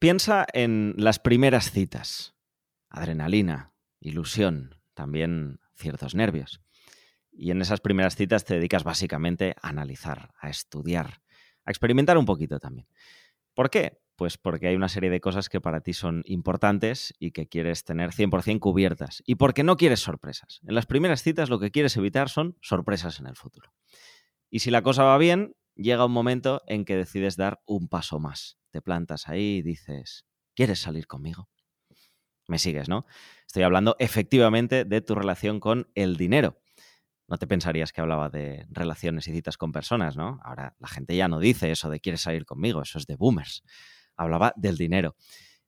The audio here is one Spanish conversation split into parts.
Piensa en las primeras citas. Adrenalina, ilusión, también ciertos nervios. Y en esas primeras citas te dedicas básicamente a analizar, a estudiar, a experimentar un poquito también. ¿Por qué? Pues porque hay una serie de cosas que para ti son importantes y que quieres tener 100% cubiertas. Y porque no quieres sorpresas. En las primeras citas lo que quieres evitar son sorpresas en el futuro. Y si la cosa va bien, llega un momento en que decides dar un paso más. Te plantas ahí y dices, ¿quieres salir conmigo? Me sigues, ¿no? Estoy hablando efectivamente de tu relación con el dinero. No te pensarías que hablaba de relaciones y citas con personas, ¿no? Ahora la gente ya no dice eso de quieres salir conmigo, eso es de boomers. Hablaba del dinero.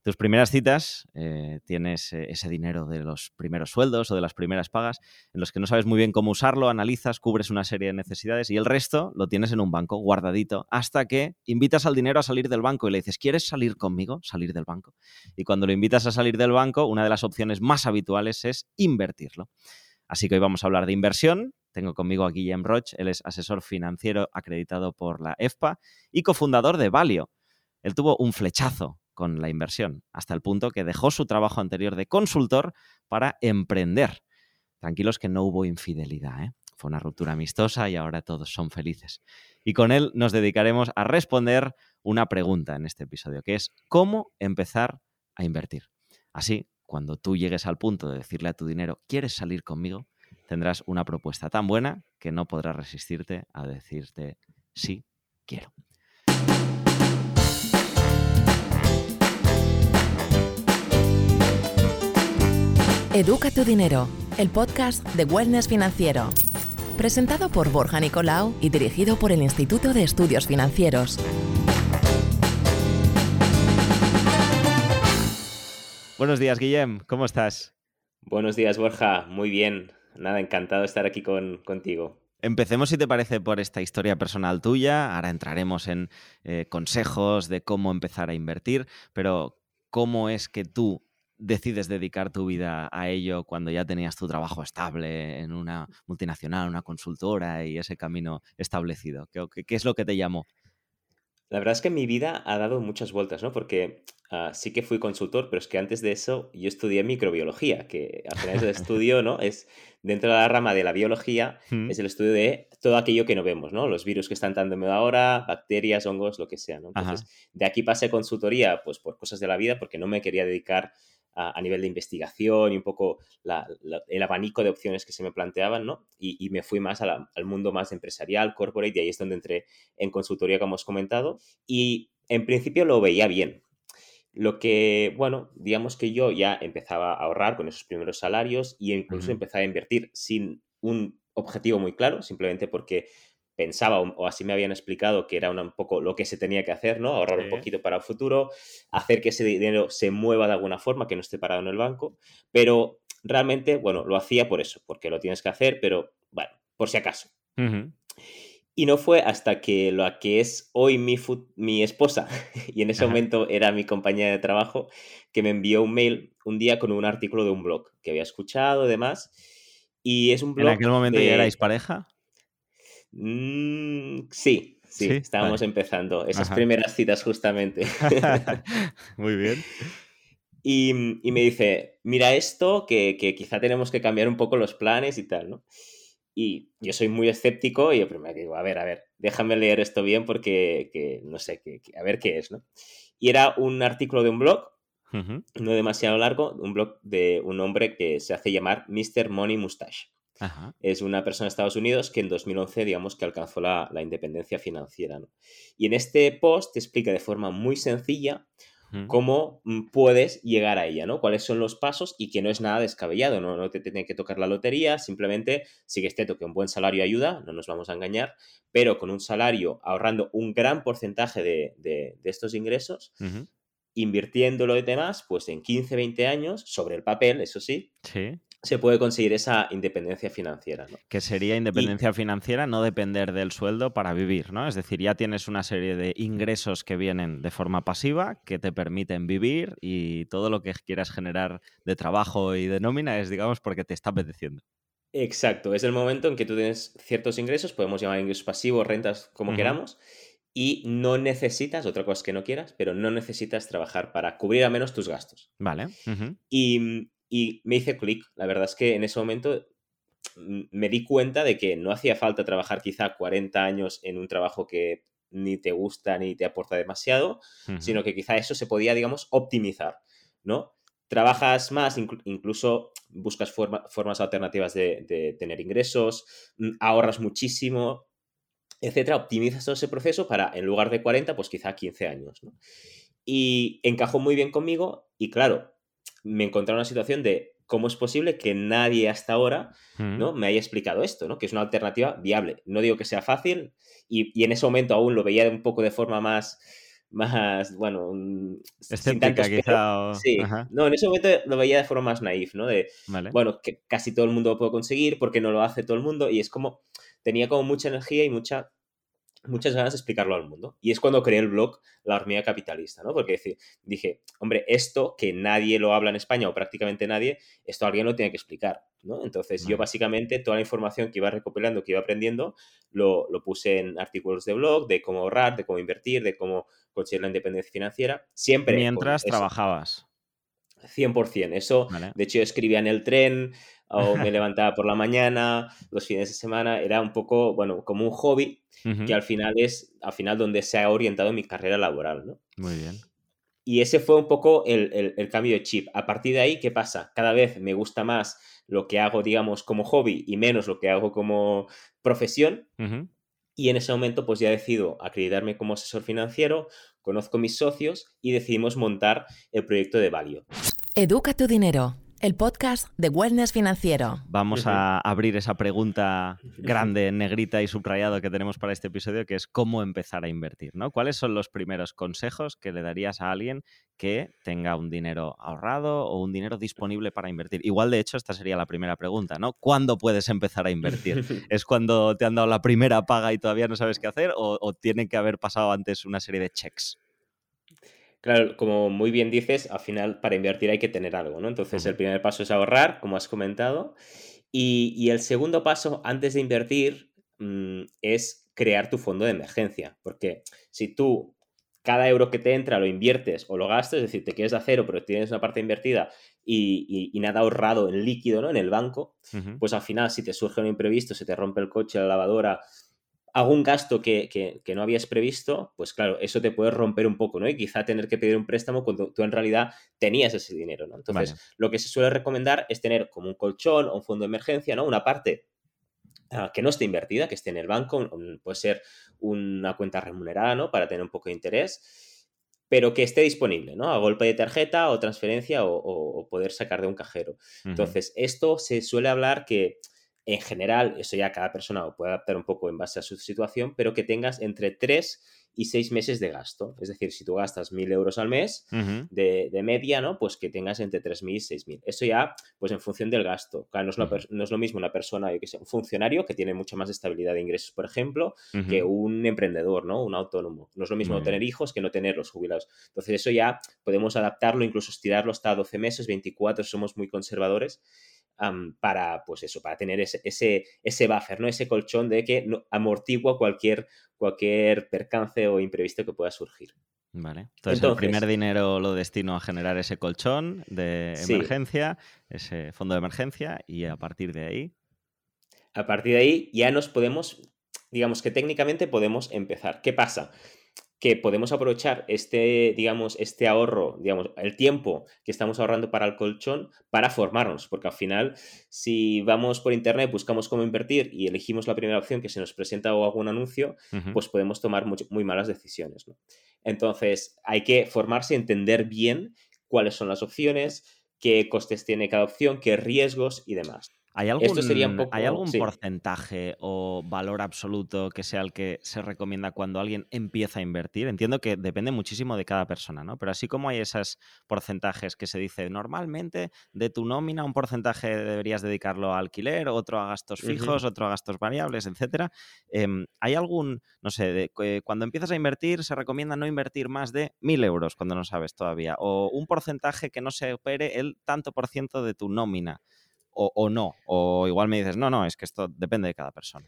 Tus primeras citas, eh, tienes eh, ese dinero de los primeros sueldos o de las primeras pagas, en los que no sabes muy bien cómo usarlo, analizas, cubres una serie de necesidades y el resto lo tienes en un banco guardadito hasta que invitas al dinero a salir del banco y le dices, ¿quieres salir conmigo? Salir del banco. Y cuando lo invitas a salir del banco, una de las opciones más habituales es invertirlo. Así que hoy vamos a hablar de inversión. Tengo conmigo a Guillem Roch, él es asesor financiero acreditado por la EFPA y cofundador de Valio. Él tuvo un flechazo con la inversión, hasta el punto que dejó su trabajo anterior de consultor para emprender. Tranquilos que no hubo infidelidad, ¿eh? fue una ruptura amistosa y ahora todos son felices. Y con él nos dedicaremos a responder una pregunta en este episodio, que es ¿cómo empezar a invertir? Así cuando tú llegues al punto de decirle a tu dinero, ¿quieres salir conmigo? Tendrás una propuesta tan buena que no podrás resistirte a decirte, sí, quiero. Educa tu dinero, el podcast de Wellness Financiero. Presentado por Borja Nicolau y dirigido por el Instituto de Estudios Financieros. Buenos días, Guillem, ¿cómo estás? Buenos días, Borja, muy bien. Nada, encantado de estar aquí contigo. Empecemos, si te parece, por esta historia personal tuya. Ahora entraremos en eh, consejos de cómo empezar a invertir, pero ¿cómo es que tú decides dedicar tu vida a ello cuando ya tenías tu trabajo estable en una multinacional, una consultora y ese camino establecido? ¿Qué, qué es lo que te llamó? La verdad es que mi vida ha dado muchas vueltas, ¿no? Porque ah, sí que fui consultor, pero es que antes de eso yo estudié microbiología, que al final es el estudio, ¿no? Es dentro de la rama de la biología, mm. es el estudio de todo aquello que no vemos, ¿no? Los virus que están tan de moda ahora, bacterias, hongos, lo que sea, ¿no? Entonces, de aquí pasé consultoría, pues por cosas de la vida, porque no me quería dedicar a, nivel de investigación y un poco el abanico de opciones que se me planteaban, ¿no? Y, me fui más al mundo más empresarial, corporate, y ahí es donde entré en consultoría, como hemos comentado, y en principio lo veía bien. Lo que, bueno, digamos que yo ya empezaba a ahorrar con esos primeros salarios y incluso empezaba a invertir sin un objetivo muy claro, simplemente porque pensaba o, así me habían explicado que era un poco lo que se tenía que hacer, ¿no? Ahorrar un poquito para el futuro, hacer que ese dinero se mueva de alguna forma, que no esté parado en el banco, pero realmente, bueno, lo hacía por eso, porque lo tienes que hacer, pero bueno, por si acaso. Y no fue hasta que lo que es hoy mi, mi esposa, y en ese momento era mi compañera de trabajo, que me envió un mail un día con un artículo de un blog que había escuchado y demás. Y es un blog. ¿En aquel momento ya erais pareja? Mm, sí, sí, estábamos empezando. Esas primeras citas justamente. Muy bien. Y, me dice, mira esto, que, quizá tenemos que cambiar un poco los planes y tal, ¿no? Y yo soy muy escéptico y yo primero digo, a ver, a ver, déjame leer esto bien porque no sé, que, a ver qué es, ¿no? Y era un artículo de un blog, no demasiado largo, un blog de un hombre que se hace llamar Mr. Money Mustache. Es una persona de Estados Unidos que en 2011, digamos, que alcanzó la, independencia financiera. Y en este post te explica de forma muy sencilla cómo mm, puedes llegar a ella, ¿no? Cuáles son los pasos y que no es nada descabellado, ¿no? No te tiene que tocar la lotería, simplemente sí que este toque un buen salario ayuda, no nos vamos a engañar, pero con un salario ahorrando un gran porcentaje de, estos ingresos, invirtiéndolo y demás, pues en 15, 20 años, sobre el papel, eso sí, sí se puede conseguir esa independencia financiera. ¿no? Que sería independencia financiera, no depender del sueldo para vivir, ¿no? Es decir, ya tienes una serie de ingresos que vienen de forma pasiva, que te permiten vivir y todo lo que quieras generar de trabajo y de nómina es, digamos, porque te está apeteciendo. Exacto, es el momento en que tú tienes ciertos ingresos, podemos llamar ingresos pasivos, rentas, como queramos, y no necesitas, otra cosa que no quieras, pero no necesitas trabajar para cubrir al menos tus gastos. Vale. y, y, me hice clic. La verdad es que en ese momento mm, me di cuenta de que no hacía falta trabajar quizá 40 años en un trabajo que ni te gusta ni te aporta demasiado, sino que quizá eso se podía, digamos, optimizar, ¿no? Trabajas más, incluso buscas formas alternativas de, de, tener ingresos, mm, ahorras muchísimo, etcétera, optimizas todo ese proceso para, en lugar de 40, pues quizá 15 años, ¿no? Y encajó muy bien conmigo y claro, me encontré en una situación de cómo es posible que nadie hasta ahora ¿no? me haya explicado esto, ¿no? que es una alternativa viable. No digo que sea fácil y, en ese momento aún lo veía un poco de forma más, más bueno, escéptica quizá. Sí, no, en ese momento lo veía de forma más naif, ¿no? De, bueno, que casi todo el mundo lo puede conseguir porque no lo hace todo el mundo y es como, tenía como mucha energía y mucha muchas ganas de explicarlo al mundo. Y es cuando creé el blog La hormiga capitalista, ¿no? Porque dije, hombre, esto que nadie lo habla en España o prácticamente nadie, esto alguien lo tiene que explicar, ¿no? Entonces yo básicamente toda la información que iba recopilando, que iba aprendiendo, lo, puse en artículos de blog, de cómo ahorrar, de cómo invertir, de cómo conseguir la independencia financiera, siempre. Mientras trabajabas. 100%. Eso, de hecho, yo escribía en el tren o me levantaba por la mañana, los fines de semana. Era un poco, bueno, como un hobby que al final es, al final donde se ha orientado mi carrera laboral, ¿no? Muy bien. Y ese fue un poco el, el, cambio de chip. A partir de ahí, ¿qué pasa? Cada vez me gusta más lo que hago, digamos, como hobby y menos lo que hago como profesión. Y en ese momento, pues ya decido acreditarme como asesor financiero, conozco mis socios y decidimos montar el proyecto de Valio. Educa tu dinero el podcast de Wellness Financiero. Vamos a abrir esa pregunta grande, negrita y subrayado que tenemos para este episodio, que es cómo empezar a invertir, ¿no? ¿Cuáles son los primeros consejos que le darías a alguien que tenga un dinero ahorrado o un dinero disponible para invertir? Igual, de hecho, esta sería la primera pregunta, ¿no? ¿Cuándo puedes empezar a invertir? ¿Es cuando te han dado la primera paga y todavía no sabes qué hacer o, o tiene que haber pasado antes una serie de checks? Claro, como muy bien dices, al final para invertir hay que tener algo, ¿no? Entonces el primer paso es ahorrar, como has comentado, y, el segundo paso antes de invertir mm, es crear tu fondo de emergencia, porque si tú cada euro que te entra lo inviertes o lo gastas, es decir, te quieres de cero, pero tienes una parte invertida y, nada ahorrado en líquido, ¿no? En el banco, pues al final, si te surge un imprevisto, se te rompe el coche, la lavadora, algún gasto que, no habías previsto, pues claro, eso te puede romper un poco, ¿no? Y quizá tener que pedir un préstamo cuando tú en realidad tenías ese dinero, ¿no? Entonces, lo que se suele recomendar es tener como un colchón o un fondo de emergencia, ¿no? Una parte ah, que no esté invertida, que esté en el banco, puede ser una cuenta remunerada, ¿no? Para tener un poco de interés, pero que esté disponible, ¿no? A golpe de tarjeta o transferencia o, poder sacar de un cajero. Entonces, esto se suele hablar que en general, eso ya cada persona lo puede adaptar un poco en base a su situación, pero que tengas entre 3 y 6 meses de gasto. Es decir, si tú gastas 1.000 euros al mes de, media, ¿no? Pues que tengas entre 3.000 y 6.000. Eso ya, pues en función del gasto. Claro, no es, lo mismo una persona, yo que sé, un funcionario que tiene mucha más estabilidad de ingresos, por ejemplo, que un emprendedor, ¿no? Un autónomo. No es lo mismo tener hijos que no tenerlos jubilados. Entonces, eso ya podemos adaptarlo, incluso estirarlo hasta 12 meses, 24, somos muy conservadores para, pues eso, para tener ese, ese, ese buffer, ¿no? Ese colchón de que amortigua cualquier, cualquier percance o imprevisto que pueda surgir. Vale. Entonces, el primer dinero lo destino a generar ese colchón de emergencia, ese fondo de emergencia, y a partir de ahí. A partir de ahí ya nos podemos, digamos que técnicamente podemos empezar. ¿Qué pasa? Que podemos aprovechar este, digamos, este ahorro, digamos, el tiempo que estamos ahorrando para el colchón para formarnos, porque al final, si vamos por internet, buscamos cómo invertir y elegimos la primera opción que se nos presenta o algún anuncio, pues podemos tomar muy, malas decisiones. Entonces, hay que formarse y entender bien cuáles son las opciones, qué costes tiene cada opción, qué riesgos y demás. ¿Hay algún, ¿hay algún porcentaje o valor absoluto que sea el que se recomienda cuando alguien empieza a invertir? Entiendo que depende muchísimo de cada persona, ¿no? Pero así como hay esos porcentajes que se dice normalmente de tu nómina, un porcentaje deberías dedicarlo a alquiler, otro a gastos fijos, otro a gastos variables, etcétera. Em, ¿Hay algún, no sé, cuando empiezas a invertir se recomienda no invertir más de mil euros cuando no sabes todavía? O un porcentaje que no se opere el tanto por ciento de tu nómina o, no. O igual me dices, no, no, es que esto depende de cada persona.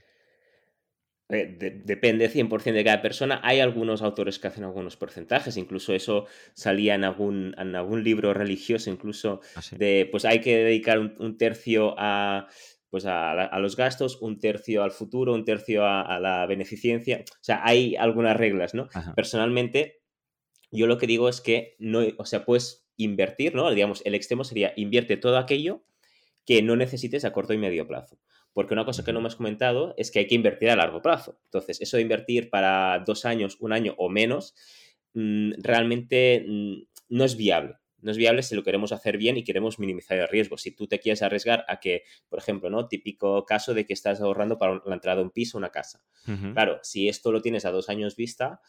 eh, depende 100% de cada persona. Hay algunos autores que hacen algunos porcentajes, incluso eso salía en algún, en algún libro religioso, incluso ¿Ah, sí? de, pues hay que dedicar un, un tercio a, pues a, los gastos, un tercio al futuro, un tercio a, a la beneficencia. O sea, hay algunas reglas, ¿no? Ajá. Personalmente, yo lo que digo es que no, o sea, puedes invertir, ¿no? Digamos, el extremo sería invierte todo aquello que no necesites a corto y medio plazo. Porque una cosa que no me has comentado es que hay que invertir a largo plazo. Entonces, eso de invertir para dos años, un año o menos, mm, realmente mm, no es viable. No es viable si lo queremos hacer bien y queremos minimizar el riesgo. Si tú te quieres arriesgar a que, por ejemplo, ¿no? Típico caso de que estás ahorrando para la entrada de un piso o una casa. Claro, si esto lo tienes a dos años vista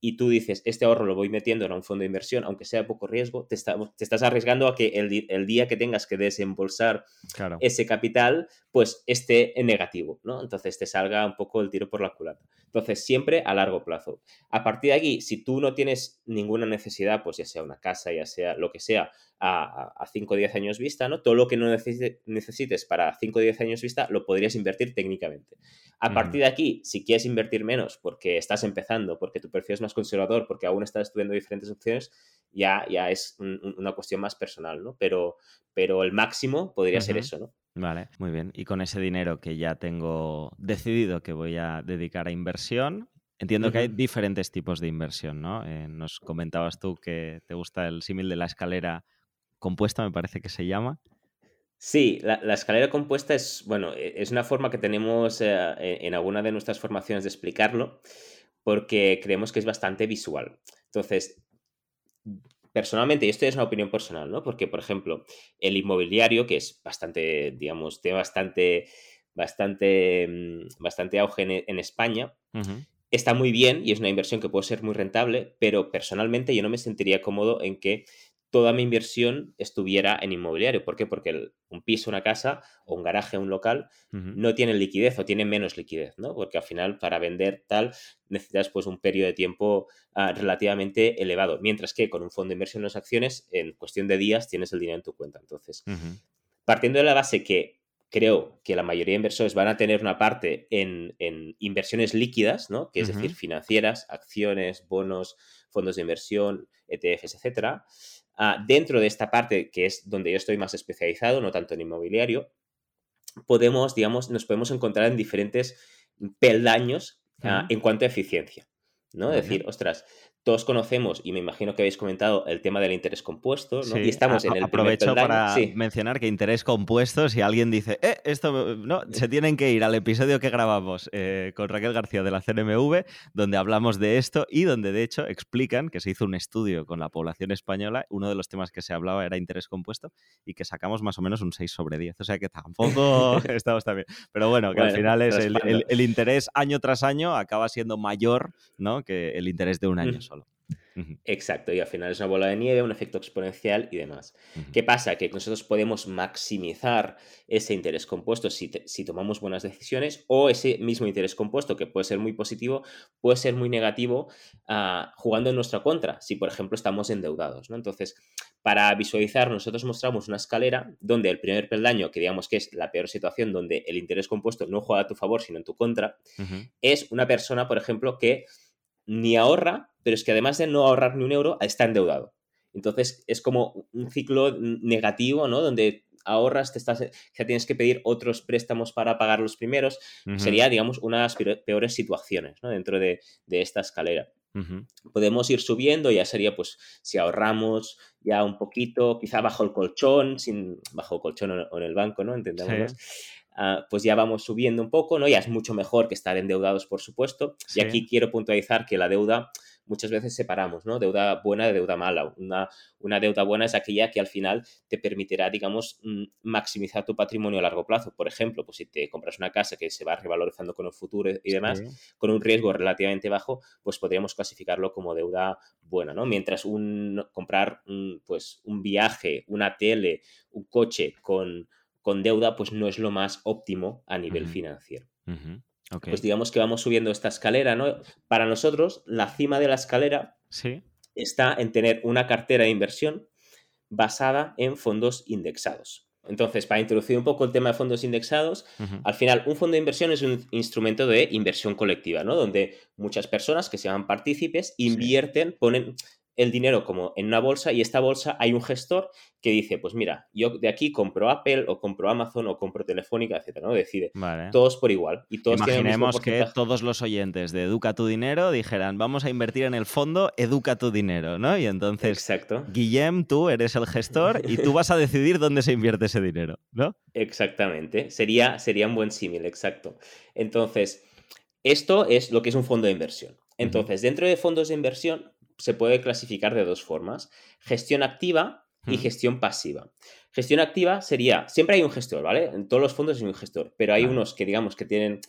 y tú dices, este ahorro lo voy metiendo en un fondo de inversión, aunque sea poco riesgo, te, está- te estás arriesgando a que el, el día que tengas que desembolsar Claro. ese capital, pues esté en negativo, ¿no? Entonces te salga un poco el tiro por la culata. Entonces, siempre a largo plazo. A partir de aquí, si tú no tienes ninguna necesidad, pues ya sea una casa, ya sea lo que sea, a 5 o 10 años vista, ¿no? Todo lo que no necesite- necesites para 5 o 10 años vista, lo podrías invertir técnicamente. A partir de aquí, si quieres invertir menos porque estás empezando, porque tu perfil es más conservador, porque aún estás estudiando diferentes opciones, ya, ya es un- un- una cuestión más personal, ¿no? Pero, pero el máximo podría ser eso, ¿no? Vale, muy bien. Y con ese dinero que ya tengo decidido que voy a dedicar a inversión, entiendo que hay diferentes tipos de inversión, ¿no? Eh, nos comentabas tú que te gusta el símil de la escalera compuesta, me parece que se llama. Sí, la, la escalera compuesta es, bueno, e- es una forma que tenemos eh, en en alguna de nuestras formaciones de explicarlo, porque creemos que es bastante visual. Entonces, personalmente, y esto es una opinión personal, ¿no? Porque, por ejemplo, el inmobiliario, que es bastante, digamos, tiene bastante, bastante, mm, bastante auge en, en España, está muy bien y es una inversión que puede ser muy rentable, pero personalmente yo no me sentiría cómodo en que toda mi inversión estuviera en inmobiliario. ¿Por qué? Porque el- un piso, una casa o un garaje, un local no tienen liquidez o tienen menos liquidez, ¿no? Porque al final para vender tal necesitas pues un periodo de tiempo ah, relativamente elevado, mientras que con un fondo de inversión en las acciones en cuestión de días tienes el dinero en tu cuenta. Entonces, partiendo de la base que creo que la mayoría de inversores van a tener una parte en, en inversiones líquidas, ¿no? Que es decir, financieras, acciones, bonos, fondos de inversión, ETFs, etcétera. Dentro de esta parte, que es donde yo estoy más especializado, no tanto en inmobiliario, podemos, digamos, nos podemos encontrar en diferentes peldaños ah, en cuanto a eficiencia. ¿no? Es decir, ostras, todos conocemos, y me imagino que habéis comentado, el tema del interés compuesto, ¿no? Sí, y estamos a- en el aprovecho para Sí. mencionar que interés compuesto, si alguien dice, eh, esto no, se tienen que ir al episodio que grabamos eh, con Raquel García de la CNMV, donde hablamos de esto y donde de hecho explican que se hizo un estudio con la población española, uno de los temas que se hablaba era interés compuesto y que sacamos más o menos un 6 sobre 10, o sea que tampoco estamos tan bien. Pero bueno, que al final es el, raspando. el- el interés año tras año acaba siendo mayor ¿no? que el interés de un año Ujú. Exacto, y al final es una bola de nieve, un efecto exponencial y demás. ¿Qué pasa? Que nosotros podemos maximizar ese interés compuesto si, te- si tomamos buenas decisiones o ese mismo interés compuesto, que puede ser muy positivo, puede ser muy negativo ah, jugando en nuestra contra, si por ejemplo estamos endeudados. ¿no? Entonces, para visualizar, nosotros mostramos una escalera donde el primer peldaño, que digamos que es la peor situación, donde el interés compuesto no juega a tu favor, sino en tu contra, es una persona, por ejemplo, que ni ahorra, pero es que además de no ahorrar ni un euro, está endeudado. Entonces es como un ciclo negativo, ¿no? Donde ahorras, te estás, ya tienes que pedir otros préstamos para pagar los primeros. Sería, digamos, una de las peor- peores situaciones, ¿no? Dentro de, de esta escalera. Podemos ir subiendo, ya sería, pues, si ahorramos ya un poquito, quizá bajo el colchón, sin, bajo el colchón o o en el banco, ¿no? Entendámonos. Ah, pues ya vamos subiendo un poco, ¿no? Ya es mucho mejor que estar endeudados, por supuesto. Sí. Y aquí quiero puntualizar que la deuda muchas veces separamos, ¿no? Deuda buena de deuda mala. Una, una deuda buena es aquella que al final te permitirá, digamos, mm, maximizar tu patrimonio a largo plazo. Por ejemplo, pues si te compras una casa que se va revalorizando con el futuro y demás, Sí. con un riesgo relativamente bajo, pues podríamos clasificarlo como deuda buena, ¿no? Mientras un comprar un, pues, un viaje, una tele, un coche con, con deuda, pues no es lo más óptimo a nivel financiero. Pues digamos que vamos subiendo esta escalera, ¿no? Para nosotros, la cima de la escalera Sí. está en tener una cartera de inversión basada en fondos indexados. Entonces, para introducir un poco el tema de fondos indexados, al final un fondo de inversión es un instrumento de inversión colectiva, ¿no? Donde muchas personas que se llaman partícipes invierten, ponen el dinero como en una bolsa y esta bolsa hay un gestor que dice, pues mira, yo de aquí compro Apple o compro Amazon o compro Telefónica, etcétera, ¿no? Decide. Todos por igual. Y todos Imaginemos que todos los oyentes de Educa tu Dinero dijeran, vamos a invertir en el fondo Educa tu Dinero, ¿no? Y entonces, Exacto. Guillem, tú eres el gestor y tú vas a decidir dónde se invierte ese dinero, ¿no? Exactamente. Sería, sería un buen símil, exacto. Entonces, esto es lo que es un fondo de inversión. Entonces, dentro de fondos de inversión se puede clasificar de dos formas, gestión activa y gestión pasiva. Gestión activa sería, siempre hay un gestor, ¿vale? En todos los fondos hay un gestor, pero hay unos que digamos que tienen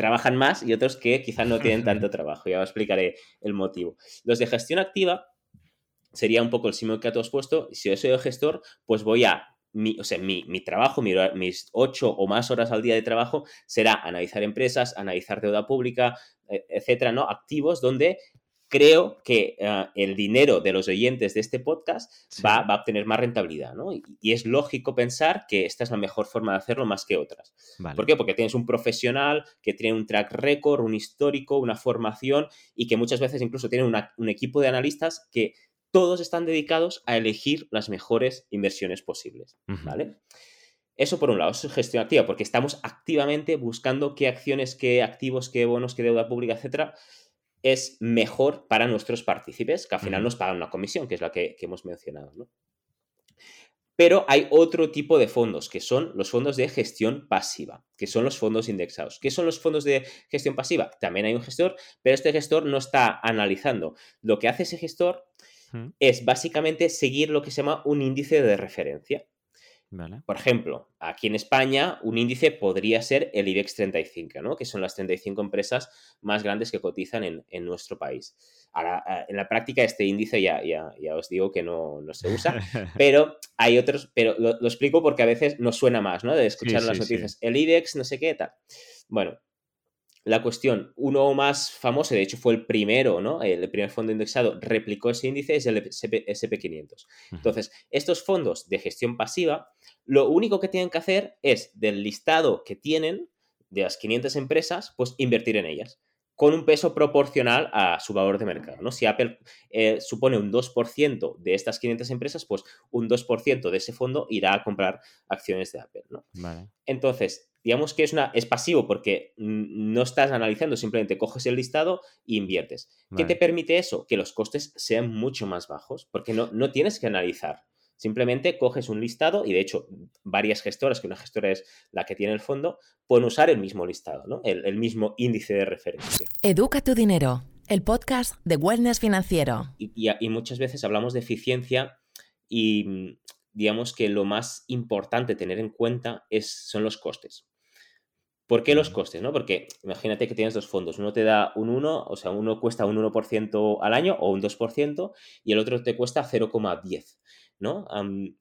trabajan más y otros que quizás no tienen tanto trabajo. Ya os explicaré el motivo. Los de gestión activa sería un poco el símbolo que tú has puesto. Si yo soy el gestor, pues voy a mi, o sea, mi, trabajo, mis ocho o más horas al día de trabajo será analizar empresas, analizar deuda pública, e, etcétera, ¿no? Activos donde creo que ah, el dinero de los oyentes de este podcast va, a obtener más rentabilidad, ¿no? Y, es lógico pensar que esta es la mejor forma de hacerlo más que otras. ¿Por qué? Porque tienes un profesional que tiene un track record, un histórico, una formación y que muchas veces incluso tiene un equipo de analistas que todos están dedicados a elegir las mejores inversiones posibles, ¿vale? Eso por un lado, es gestión activa, porque estamos activamente buscando qué acciones, qué activos, qué bonos, qué deuda pública, etcétera, es mejor para nuestros partícipes, que al final nos pagan una comisión, que es la que, hemos mencionado. ¿no? Pero hay otro tipo de fondos, que son los fondos de gestión pasiva, que son los fondos indexados. ¿Qué son los fondos de gestión pasiva? También hay un gestor, pero este gestor no está analizando. Lo que hace ese gestor es básicamente seguir lo que se llama un índice de referencia. Por ejemplo, aquí en España un índice podría ser el IBEX 35, ¿no? que son las 35 empresas más grandes que cotizan en, nuestro país. Ahora, en la práctica este índice ya, ya, ya os digo que no, se usa, pero hay otros, pero lo, explico porque a veces nos suena más, ¿no? De escuchar las noticias, el IBEX, no sé qué, tal. Bueno, la cuestión, uno más famoso, de hecho fue el primero, ¿no? El primer fondo indexado replicó ese índice, es el SP500. Entonces, estos fondos de gestión pasiva, lo único que tienen que hacer es del listado que tienen de las 500 empresas, pues invertir en ellas con un peso proporcional a su valor de mercado. ¿no? Si Apple eh, supone un 2% de estas 500 empresas, pues un 2% de ese fondo irá a comprar acciones de Apple. ¿no? Entonces, digamos que es, una, es pasivo porque no estás analizando, simplemente coges el listado e inviertes. ¿Qué te permite eso? Que los costes sean mucho más bajos, porque no, no tienes que analizar. Simplemente coges un listado y de hecho varias gestoras, que una gestora es la que tiene el fondo, pueden usar el mismo listado, ¿no? el, mismo índice de referencia. Educa tu dinero, el podcast de Wellness Financiero. Y, muchas veces hablamos de eficiencia y digamos que lo más importante tener en cuenta es, son los costes. ¿Por qué los costes? ¿no? Porque imagínate que tienes dos fondos. Uno te da un 1, o sea, uno cuesta un 1% al año o un 2% y el otro te cuesta 0,10. ¿No?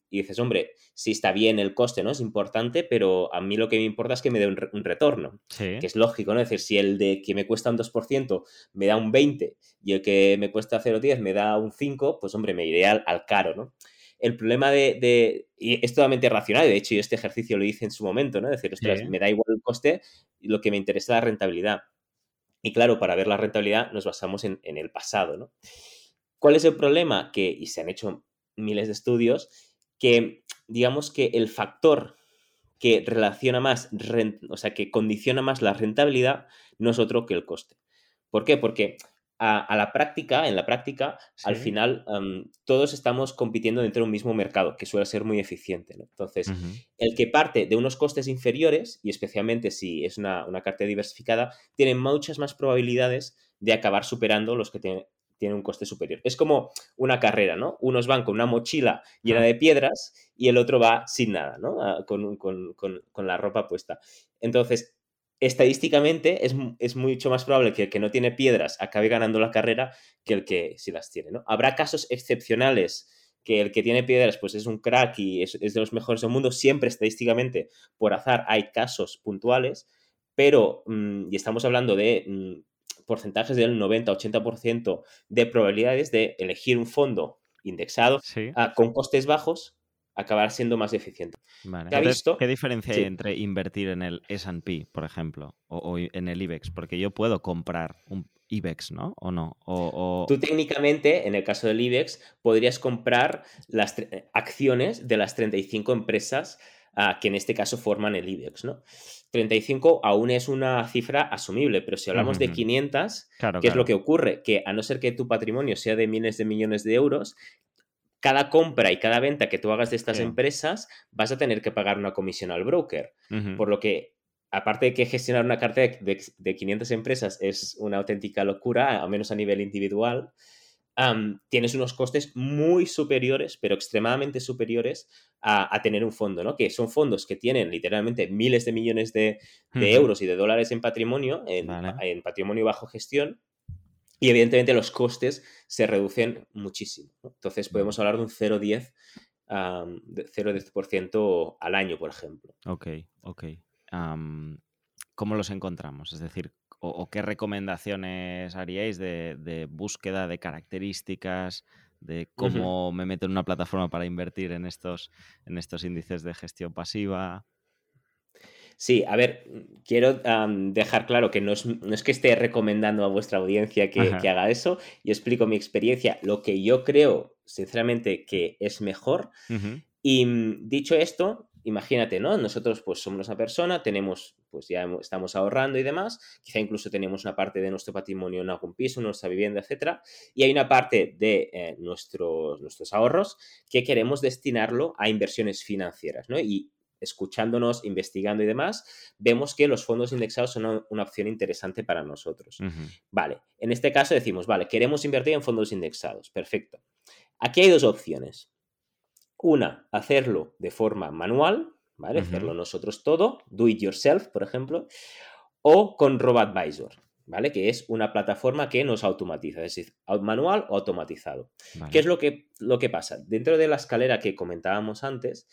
y dices, hombre, sí está bien el coste, ¿no? Es importante, pero a mí lo que me importa es que me dé un, retorno, que es lógico, ¿no? Es decir, si el de que me cuesta un 2% me da un 20 y el que me cuesta 0,10 me da un 5, pues hombre, me iré al, caro, ¿no? El problema de, y es totalmente racional, de hecho yo este ejercicio lo hice en su momento, ¿no? Es decir, ostras, me da igual el coste, lo que me interesa es la rentabilidad. Y claro, para ver la rentabilidad nos basamos en, en el pasado, ¿no? ¿Cuál es el problema? Que, y se han hecho miles de estudios, que digamos que el factor que relaciona más, o sea, que condiciona más la rentabilidad no es otro que el coste. ¿Por qué? Porque a, la práctica, en la práctica, al final todos estamos compitiendo dentro de un mismo mercado, que suele ser muy eficiente. Entonces, el que parte de unos costes inferiores, y especialmente si es una, una cartera diversificada, tiene muchas más probabilidades de acabar superando los que tienen tiene un coste superior. Es como una carrera, ¿no? Unos van con una mochila llena de piedras y el otro va sin nada, ¿no? Ah, con, la ropa puesta. Entonces, estadísticamente es, mucho más probable que el que no tiene piedras acabe ganando la carrera que el que sí las tiene, ¿no? Habrá casos excepcionales que el que tiene piedras pues es un crack y es, de los mejores del mundo, siempre estadísticamente por azar hay casos puntuales, pero, mm, y estamos hablando de mm, porcentajes del 90-80% de probabilidades de elegir un fondo indexado ah, con costes bajos acabar siendo más eficiente. ¿Qué diferencia hay entre invertir en el SP, por ejemplo, o, en el IBEX? Porque yo puedo comprar un IBEX, ¿no? ¿O no? O, Tú técnicamente, en el caso del IBEX, podrías comprar las acciones de las 35 empresas que en este caso forman el IBEX, ¿no? 35 aún es una cifra asumible, pero si hablamos de 500, ¿qué es lo que ocurre? Que a no ser que tu patrimonio sea de miles de millones de euros, cada compra y cada venta que tú hagas de estas empresas vas a tener que pagar una comisión al broker. Por lo que, aparte de que gestionar una cartera de, de 500 empresas es una auténtica locura, al menos a nivel individual, tienes unos costes muy superiores, pero extremadamente superiores a, tener un fondo, ¿no? Que son fondos que tienen literalmente miles de millones de, euros y de dólares en patrimonio, en, patrimonio bajo gestión, y evidentemente los costes se reducen muchísimo. Entonces podemos hablar de un 0,10 0,10% al año, por ejemplo. Ok, ok. ¿Cómo los encontramos? Es decir, o, qué recomendaciones haríais de, búsqueda de características, de cómo me meto en una plataforma para invertir en estos, en estos índices de gestión pasiva? Sí, a ver, quiero dejar claro que no es, que esté recomendando a vuestra audiencia que, haga eso. Yo explico mi experiencia, lo que yo creo, sinceramente, que es mejor. Y mm, dicho esto, imagínate, ¿no? Nosotros pues somos una persona, tenemos, pues ya estamos ahorrando y demás, quizá incluso tenemos una parte de nuestro patrimonio en algún piso, en nuestra vivienda, etcétera, y hay una parte de eh, nuestros, nuestros ahorros que queremos destinarlo a inversiones financieras, ¿no? Y escuchándonos, investigando y demás, vemos que los fondos indexados son una, opción interesante para nosotros. Vale, en este caso decimos, vale, queremos invertir en fondos indexados, perfecto. Aquí hay dos opciones. Una, hacerlo de forma manual, ¿vale? Hacerlo nosotros todo, do it yourself, por ejemplo, o con RoboAdvisor, ¿vale? Que es una plataforma que nos automatiza, es decir, manual o automatizado. ¿Qué es lo que, lo que pasa? Dentro de la escalera que comentábamos antes,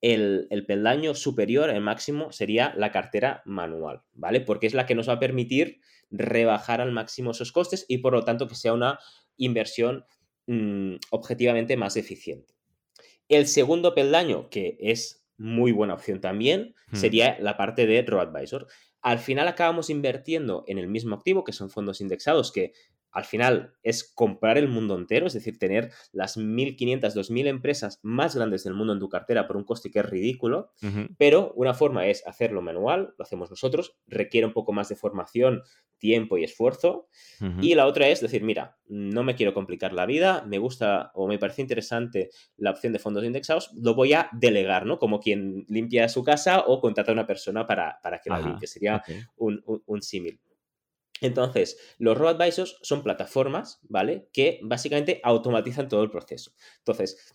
el, el, peldaño superior, el máximo, sería la cartera manual, ¿vale? Porque es la que nos va a permitir rebajar al máximo esos costes y por lo tanto que sea una inversión mm, objetivamente más eficiente. El segundo peldaño, que es muy buena opción también, hmm. sería la parte de RoAdvisor. Al final acabamos invirtiendo en el mismo activo, que son fondos indexados, que al final es comprar el mundo entero, es decir, tener las 1.500, 2.000 empresas más grandes del mundo en tu cartera por un coste que es ridículo, pero una forma es hacerlo manual, lo hacemos nosotros, requiere un poco más de formación, tiempo y esfuerzo, y la otra es decir, mira, no me quiero complicar la vida, me gusta o me parece interesante la opción de fondos indexados, lo voy a delegar, ¿no? Como quien limpia su casa o contrata a una persona para, para que la limpie, sería un, un símil. Entonces, los robo-advisors son plataformas, ¿vale? Que básicamente automatizan todo el proceso. Entonces,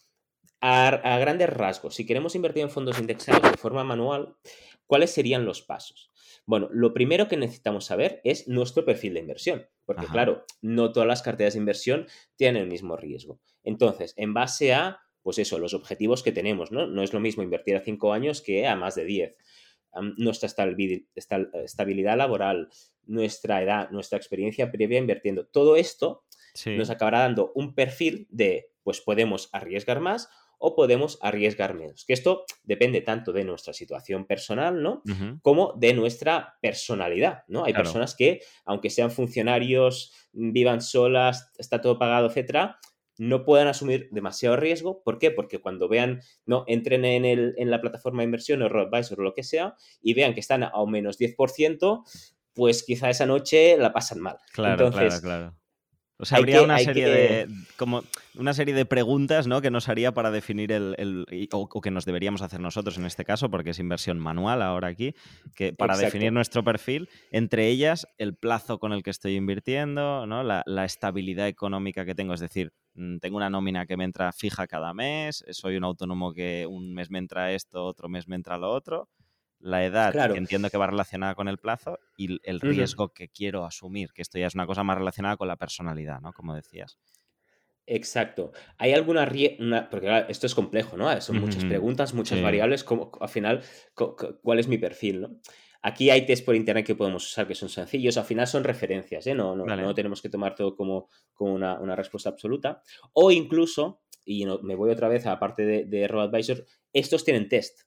a, grandes rasgos, si queremos invertir en fondos indexados de forma manual, ¿cuáles serían los pasos? Bueno, lo primero que necesitamos saber es nuestro perfil de inversión, porque claro, no todas las carteras de inversión tienen el mismo riesgo. Entonces, en base a, pues eso, los objetivos que tenemos, ¿no? No es lo mismo invertir a cinco años que a más de 10 nuestra estabilidad laboral, nuestra edad, nuestra experiencia previa invirtiendo. Todo esto nos acabará dando un perfil de, pues podemos arriesgar más o podemos arriesgar menos. Que esto depende tanto de nuestra situación personal, ¿no? Como de nuestra personalidad, ¿no? Hay personas que, aunque sean funcionarios, vivan solas, está todo pagado, etcétera, no puedan asumir demasiado riesgo. ¿Por qué? Porque cuando vean, no, entren en, el, en la plataforma de inversión o advisor o lo que sea y vean que están a un menos 10%, pues quizá esa noche la pasan mal. Claro, claro, claro. O sea, habría una serie de como una serie de preguntas ¿no? que nos haría para definir el, o, que nos deberíamos hacer nosotros en este caso, porque es inversión manual ahora aquí, que para definir nuestro perfil, entre ellas el plazo con el que estoy invirtiendo, ¿no? la, la estabilidad económica que tengo, es decir, tengo una nómina que me entra fija cada mes, soy un autónomo que un mes me entra esto, otro mes me entra lo otro la edad, que entiendo que va relacionada con el plazo, y el riesgo que quiero asumir, que esto ya es una cosa más relacionada con la personalidad, ¿no? Como decías. Exacto. ¿Hay alguna porque esto es complejo, ¿no? Son muchas preguntas, muchas variables, como, al final, ¿cuál es mi perfil, ¿no? Aquí hay test por internet que podemos usar que son sencillos, al final son referencias, ¿eh? No, no, no tenemos que tomar todo como, como una, una respuesta absoluta. O incluso y me voy otra vez a la parte de, de RoboAdvisor, estos tienen test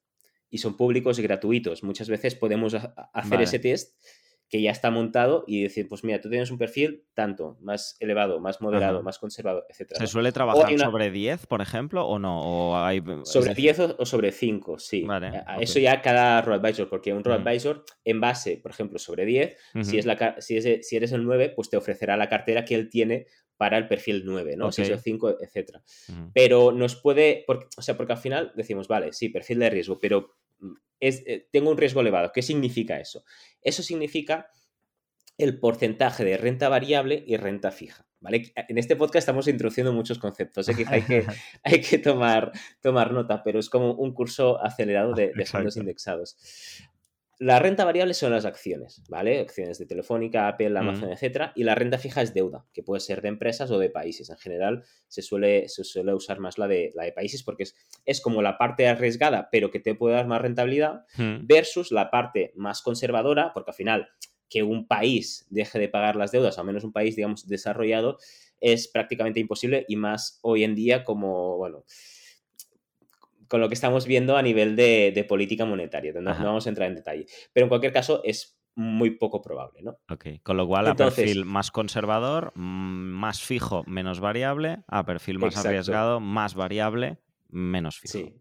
y son públicos y gratuitos. Muchas veces podemos hacer ese test que ya está montado y decir, pues mira, tú tienes un perfil tanto, más elevado, más moderado, más conservador, etc. ¿Se suele trabajar sobre 10, por ejemplo, o no? ¿O hay... Sobre 10 o sobre 5, sí. Eso ya cada advisor, porque un advisor en base, por ejemplo, sobre 10, si, es la, si, es, si eres el 9, pues te ofrecerá la cartera que él tiene para el perfil 9, ¿no? 6 o 5, etc. Pero nos puede, o sea, porque al final decimos, vale, sí, perfil de riesgo, pero eh, tengo un riesgo elevado. ¿Qué significa eso? Eso significa el porcentaje de renta variable y renta fija. ¿Vale? En este podcast estamos introduciendo muchos conceptos, ¿eh? hay que, hay que tomar, tomar nota, pero es como un curso acelerado de, de fondos indexados. La renta variable son las acciones, ¿vale? Acciones de Telefónica, Apple, Amazon, etcétera. Y la renta fija es deuda, que puede ser de empresas o de países. En general, se suele, se suele usar más la de, la de países porque es, es como la parte arriesgada, pero que te puede dar más rentabilidad, versus la parte más conservadora, porque al final, que un país deje de pagar las deudas, al menos un país, digamos, desarrollado, es prácticamente imposible y más hoy en día como, bueno, con lo que estamos viendo a nivel de, política monetaria. No, vamos a entrar en detalle. Pero en cualquier caso es muy poco probable, ¿no? Ok, con lo cual a perfil más conservador, mm, más fijo, menos variable, a perfil más arriesgado, más variable, menos fijo. Sí.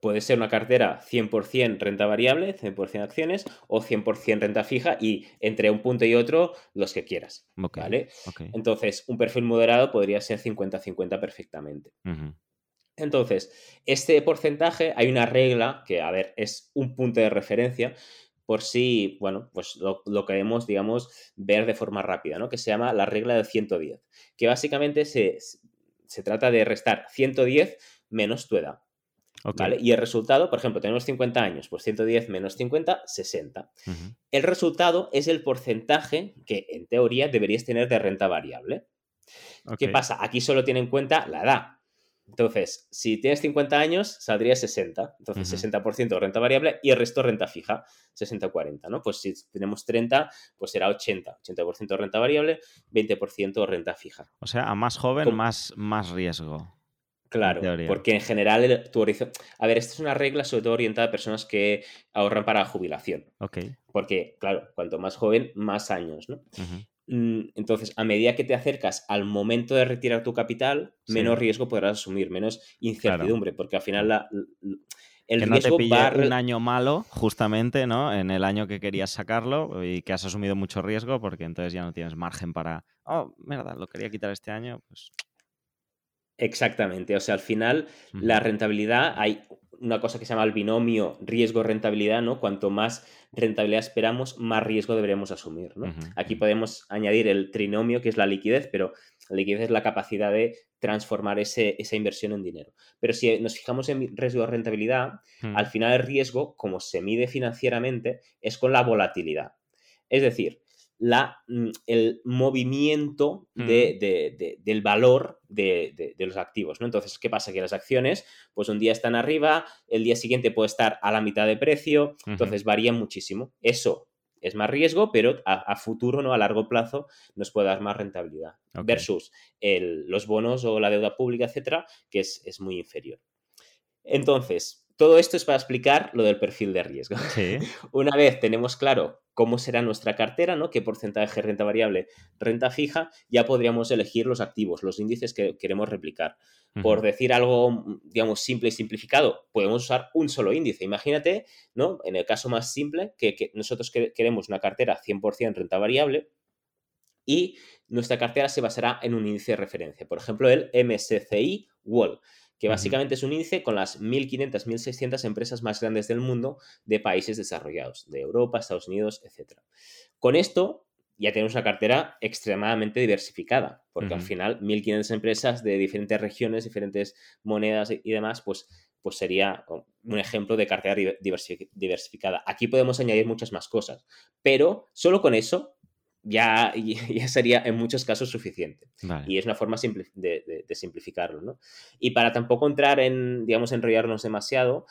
Puede ser una cartera 100% renta variable, 100% acciones, o 100% renta fija y entre un punto y otro los que quieras. ¿vale? Entonces, un perfil moderado podría ser 50-50 perfectamente. Entonces, este porcentaje, hay una regla que, a ver, es un punto de referencia por si, bueno, pues lo, queremos, digamos, ver de forma rápida, ¿no? Que se llama la regla del 110, que básicamente se, trata de restar 110 menos tu edad. ¿Vale? Y el resultado, por ejemplo, tenemos 50 años, pues 110 menos 50, 60. El resultado es el porcentaje que en teoría deberías tener de renta variable. ¿Qué pasa? Aquí solo tiene en cuenta la edad. Entonces, si tienes 50 años, saldría 60. Entonces, 60% renta variable y el resto renta fija, 60-40, ¿no? Pues si tenemos 30, pues será 80. 80% renta variable, 20% renta fija. O sea, a más joven, más, más riesgo. Claro, porque en general tu horizonte... A ver, esta es una regla sobre todo orientada a personas que ahorran para jubilación. Ok. Porque, claro, cuanto más joven, más años, ¿no? Entonces, a medida que te acercas al momento de retirar tu capital, menos riesgo podrás asumir, menos incertidumbre, porque al final la, el que no te pille un año malo, justamente, ¿no? En el año que querías sacarlo y que has asumido mucho riesgo, porque entonces ya no tienes margen para, oh, mierda, lo quería quitar este año, pues... Exactamente, o sea, al final la rentabilidad, hay una cosa que se llama el binomio riesgo-rentabilidad, ¿no? Cuanto más rentabilidad esperamos, más riesgo deberemos asumir, ¿no? Aquí podemos añadir el trinomio, que es la liquidez, pero la liquidez es la capacidad de transformar ese, esa inversión en dinero. Pero si nos fijamos en riesgo-rentabilidad, al final el riesgo, como se mide financieramente, es con la volatilidad. Es decir, la, mm, el movimiento del valor de, los activos. ¿no? Entonces, ¿qué pasa? Que las acciones, pues un día están arriba, el día siguiente puede estar a la mitad de precio, entonces varían muchísimo. Eso es más riesgo, pero a, futuro, ¿no? A largo plazo, nos puede dar más rentabilidad. Versus los bonos o la deuda pública, etcétera, que es, es muy inferior. Entonces, todo esto es para explicar lo del perfil de riesgo. Una vez tenemos claro cómo será nuestra cartera, ¿no? qué porcentaje de renta variable, renta fija, ya podríamos elegir los activos, los índices que queremos replicar. Por decir algo, digamos, simple y simplificado, podemos usar un solo índice. Imagínate, ¿no? En el caso más simple, que, nosotros queremos una cartera 100% renta variable y nuestra cartera se basará en un índice de referencia. Por ejemplo, el MSCI World que básicamente es un índice con las 1.500, 1.600 empresas más grandes del mundo de países desarrollados, de Europa, Estados Unidos, etc. Con esto ya tenemos una cartera extremadamente diversificada, porque al final 1.500 empresas de diferentes regiones, diferentes monedas y demás, pues, pues sería un ejemplo de cartera diversificada. Aquí podemos añadir muchas más cosas, pero solo con eso ya, ya sería en muchos casos suficiente. Y es una forma de, simplificarlo, ¿no? Y para tampoco entrar en, digamos, enrollarnos demasiado,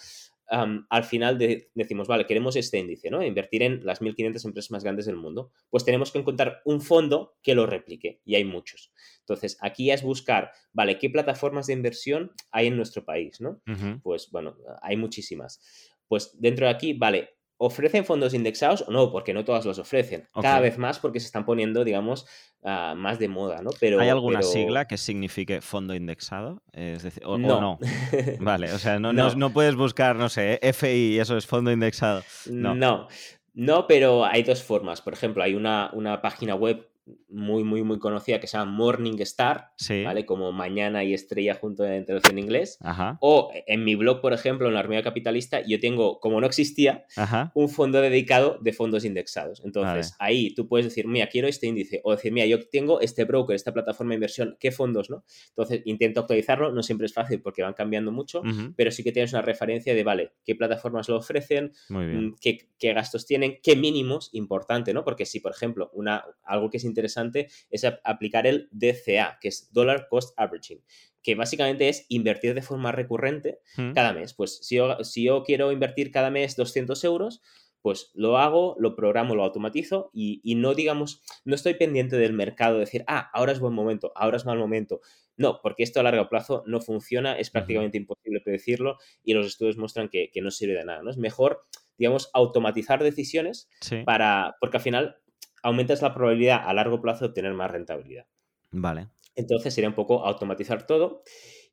al final decimos, vale, queremos este índice, ¿no? Invertir en las 1.500 empresas más grandes del mundo. Pues tenemos que encontrar un fondo que lo replique y hay muchos. Entonces, aquí es buscar, vale, ¿qué plataformas de inversión hay en nuestro país, ¿no? Pues bueno, hay muchísimas. Pues dentro de aquí, vale, ¿Ofrecen fondos indexados o no? Porque no todas los ofrecen. Cada vez más porque se están poniendo, digamos, ah, más de moda, ¿no? Pero, ¿Hay alguna sigla que signifique fondo indexado? Es decir, o no. vale, o sea, no, no. puedes buscar, no sé, FI, eso es fondo indexado. No. no. No, pero hay dos formas. Por ejemplo, hay una, una página web muy, muy, muy conocida que se llama Morning Star, ¿vale? Como mañana y estrella junto de la traducción en inglés. O en mi blog, por ejemplo, en la Armada Capitalista, yo tengo, como no existía, un fondo dedicado de fondos indexados. Entonces, ahí tú puedes decir, mira, quiero este índice. O decir, mira, yo tengo este broker, esta plataforma de inversión, ¿qué fondos, no? Entonces, intento actualizarlo. No siempre es fácil porque van cambiando mucho, pero sí que tienes una referencia de, vale, qué plataformas lo ofrecen, mm, qué, qué gastos tienen, qué mínimos, importante, ¿no? Porque si, por ejemplo, una, algo que es interesante es aplicar el DCA, que es Dollar Cost Averaging, que básicamente es invertir de forma recurrente hmm. cada mes. Pues si yo, si yo quiero invertir cada mes 200 euros, pues lo hago, lo programo, lo automatizo y, no digamos, no estoy pendiente del mercado, decir, ah, ahora es buen momento, ahora es mal momento. No, porque esto a largo plazo no funciona, es prácticamente imposible predecirlo y los estudios muestran que, no sirve de nada. ¿no? Es mejor, digamos, automatizar decisiones para, porque al final aumentas la probabilidad a largo plazo de obtener más rentabilidad. Vale. Entonces sería un poco automatizar todo.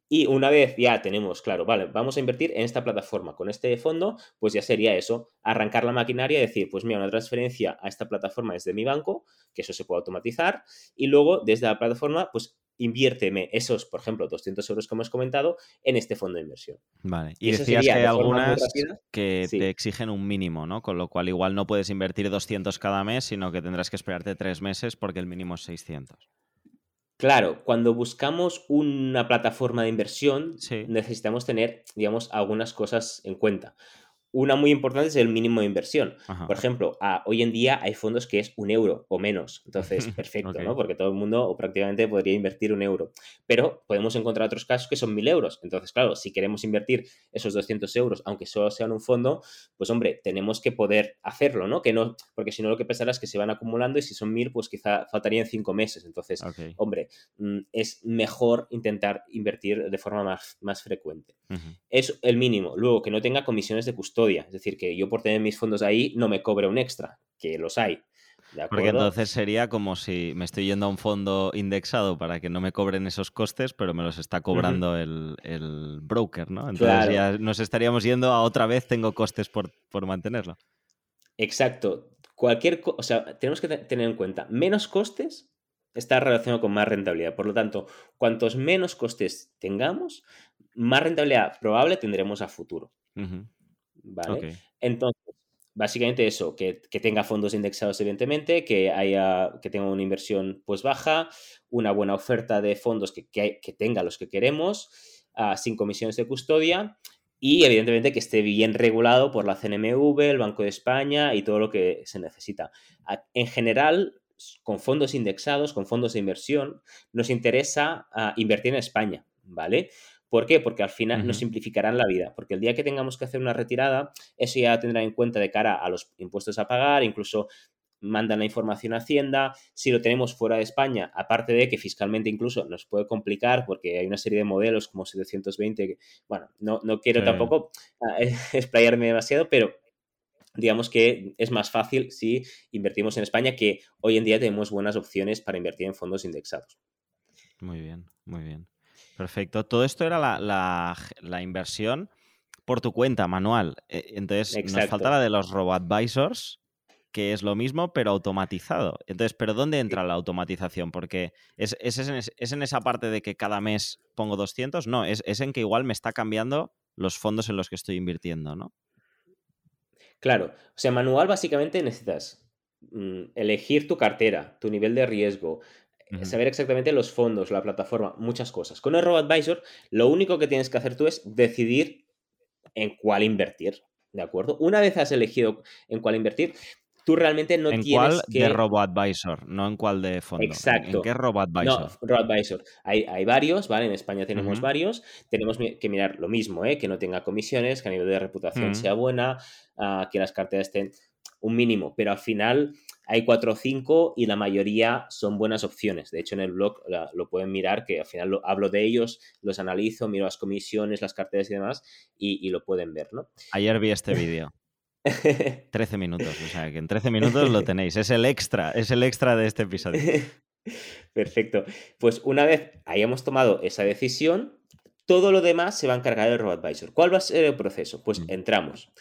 Y una vez ya tenemos, claro, vale, vamos a invertir en esta plataforma con este fondo, pues ya sería eso, arrancar la maquinaria y decir, pues mira, una transferencia a esta plataforma es de mi banco, que eso se puede automatizar, y luego desde la plataforma, pues inviérteme esos, por ejemplo, 200 euros que hemos comentado en este fondo de inversión. Vale, y, decías que hay algunas que te exigen un mínimo, ¿no? Con lo cual igual no puedes invertir 200 cada mes, sino que tendrás que esperarte tres meses porque el mínimo es 600. Claro, cuando buscamos una plataforma de inversión, necesitamos tener, digamos, algunas cosas en cuenta. Una muy importante es el mínimo de inversión. Por ejemplo, hoy en día hay fondos que es un euro o menos. Entonces, perfecto, ¿no? Porque todo el mundo o prácticamente podría invertir un euro. Pero podemos encontrar otros casos que son mil euros. Entonces, claro, si queremos invertir esos 200 euros, aunque solo sea en un fondo, pues hombre, tenemos que poder hacerlo, ¿no? Que no porque si no lo que pensará es que se van acumulando y si son mil, pues quizá faltarían cinco meses. Entonces, hombre, mm, es mejor intentar invertir de forma más, más frecuente. Es el mínimo. Luego, que no tenga comisiones de custodia es decir, que yo por tener mis fondos ahí no me cobre un extra, que los hay. Porque entonces sería como si me estoy yendo a un fondo indexado para que no me cobren esos costes, pero me los está cobrando el, broker, ¿no? Entonces ya nos estaríamos yendo a otra vez, tengo costes por, mantenerlo. Exacto. Cualquier, o sea, tenemos que tener en cuenta, menos costes está relacionado con más rentabilidad. Por lo tanto, cuantos menos costes tengamos, más rentabilidad probable tendremos a futuro. ¿Vale? Entonces, básicamente eso, que, tenga fondos indexados evidentemente, que, haya, que tenga una inversión pues baja, una buena oferta de fondos que, que, tenga los que queremos, uh, sin comisiones de custodia y evidentemente que esté bien regulado por la CNMV, el Banco de España y todo lo que se necesita. En general, con fondos indexados, con fondos de inversión, nos interesa uh, invertir en España, ¿vale? ¿Por qué? Porque al final nos simplificarán la vida, porque el día que tengamos que hacer una retirada, eso ya tendrá en cuenta de cara a los impuestos a pagar, incluso mandan la información a Hacienda. Si lo tenemos fuera de España, aparte de que fiscalmente incluso nos puede complicar porque hay una serie de modelos como 720, que, bueno, no, quiero tampoco ah, explayarme demasiado, pero digamos que es más fácil si invertimos en España, que hoy en día tenemos buenas opciones para invertir en fondos indexados. Muy bien, muy bien. Perfecto. Todo esto era la, inversión por tu cuenta manual. E, entonces, nos falta la de los robo-advisors, que es lo mismo, pero automatizado. Entonces, ¿pero dónde entra la automatización? Porque es, en, esa parte de que cada mes pongo 200, no, es, en que igual me está cambiando los fondos en los que estoy invirtiendo, ¿no? Claro, o sea, manual básicamente necesitas mm, elegir tu cartera, tu nivel de riesgo, saber exactamente los fondos, la plataforma, muchas cosas. Con el RoboAdvisor, lo único que tienes que hacer tú es decidir en cuál invertir, ¿de acuerdo? Una vez has elegido en cuál invertir, tú realmente no ¿En tienes cuál que... de RoboAdvisor? No en cuál de fondo. ¿En- Exacto. ¿En qué RoboAdvisor? No, RoboAdvisor. Hay, hay varios, ¿vale? En España tenemos varios. Tenemos que mirar lo mismo, ¿eh? Que no tenga comisiones, que a nivel de reputación Mm. sea buena, ah, que las carteras estén un mínimo. Pero al final hay cuatro o cinco y la mayoría son buenas opciones. De hecho, en el blog la- lo pueden mirar, que al final lo, hablo de ellos, los analizo, miro las comisiones, las carteras y demás, y, y lo pueden ver, ¿no? Ayer vi este vídeo. 13 minutos, o sea que en 13 minutos lo tenéis. Es el extra, es el extra de este episodio. Perfecto. Pues una vez hayamos tomado esa decisión, todo lo demás se va a encargar el RoboAdvisor. ¿Cuál va a ser el proceso? Pues Mm. entramos.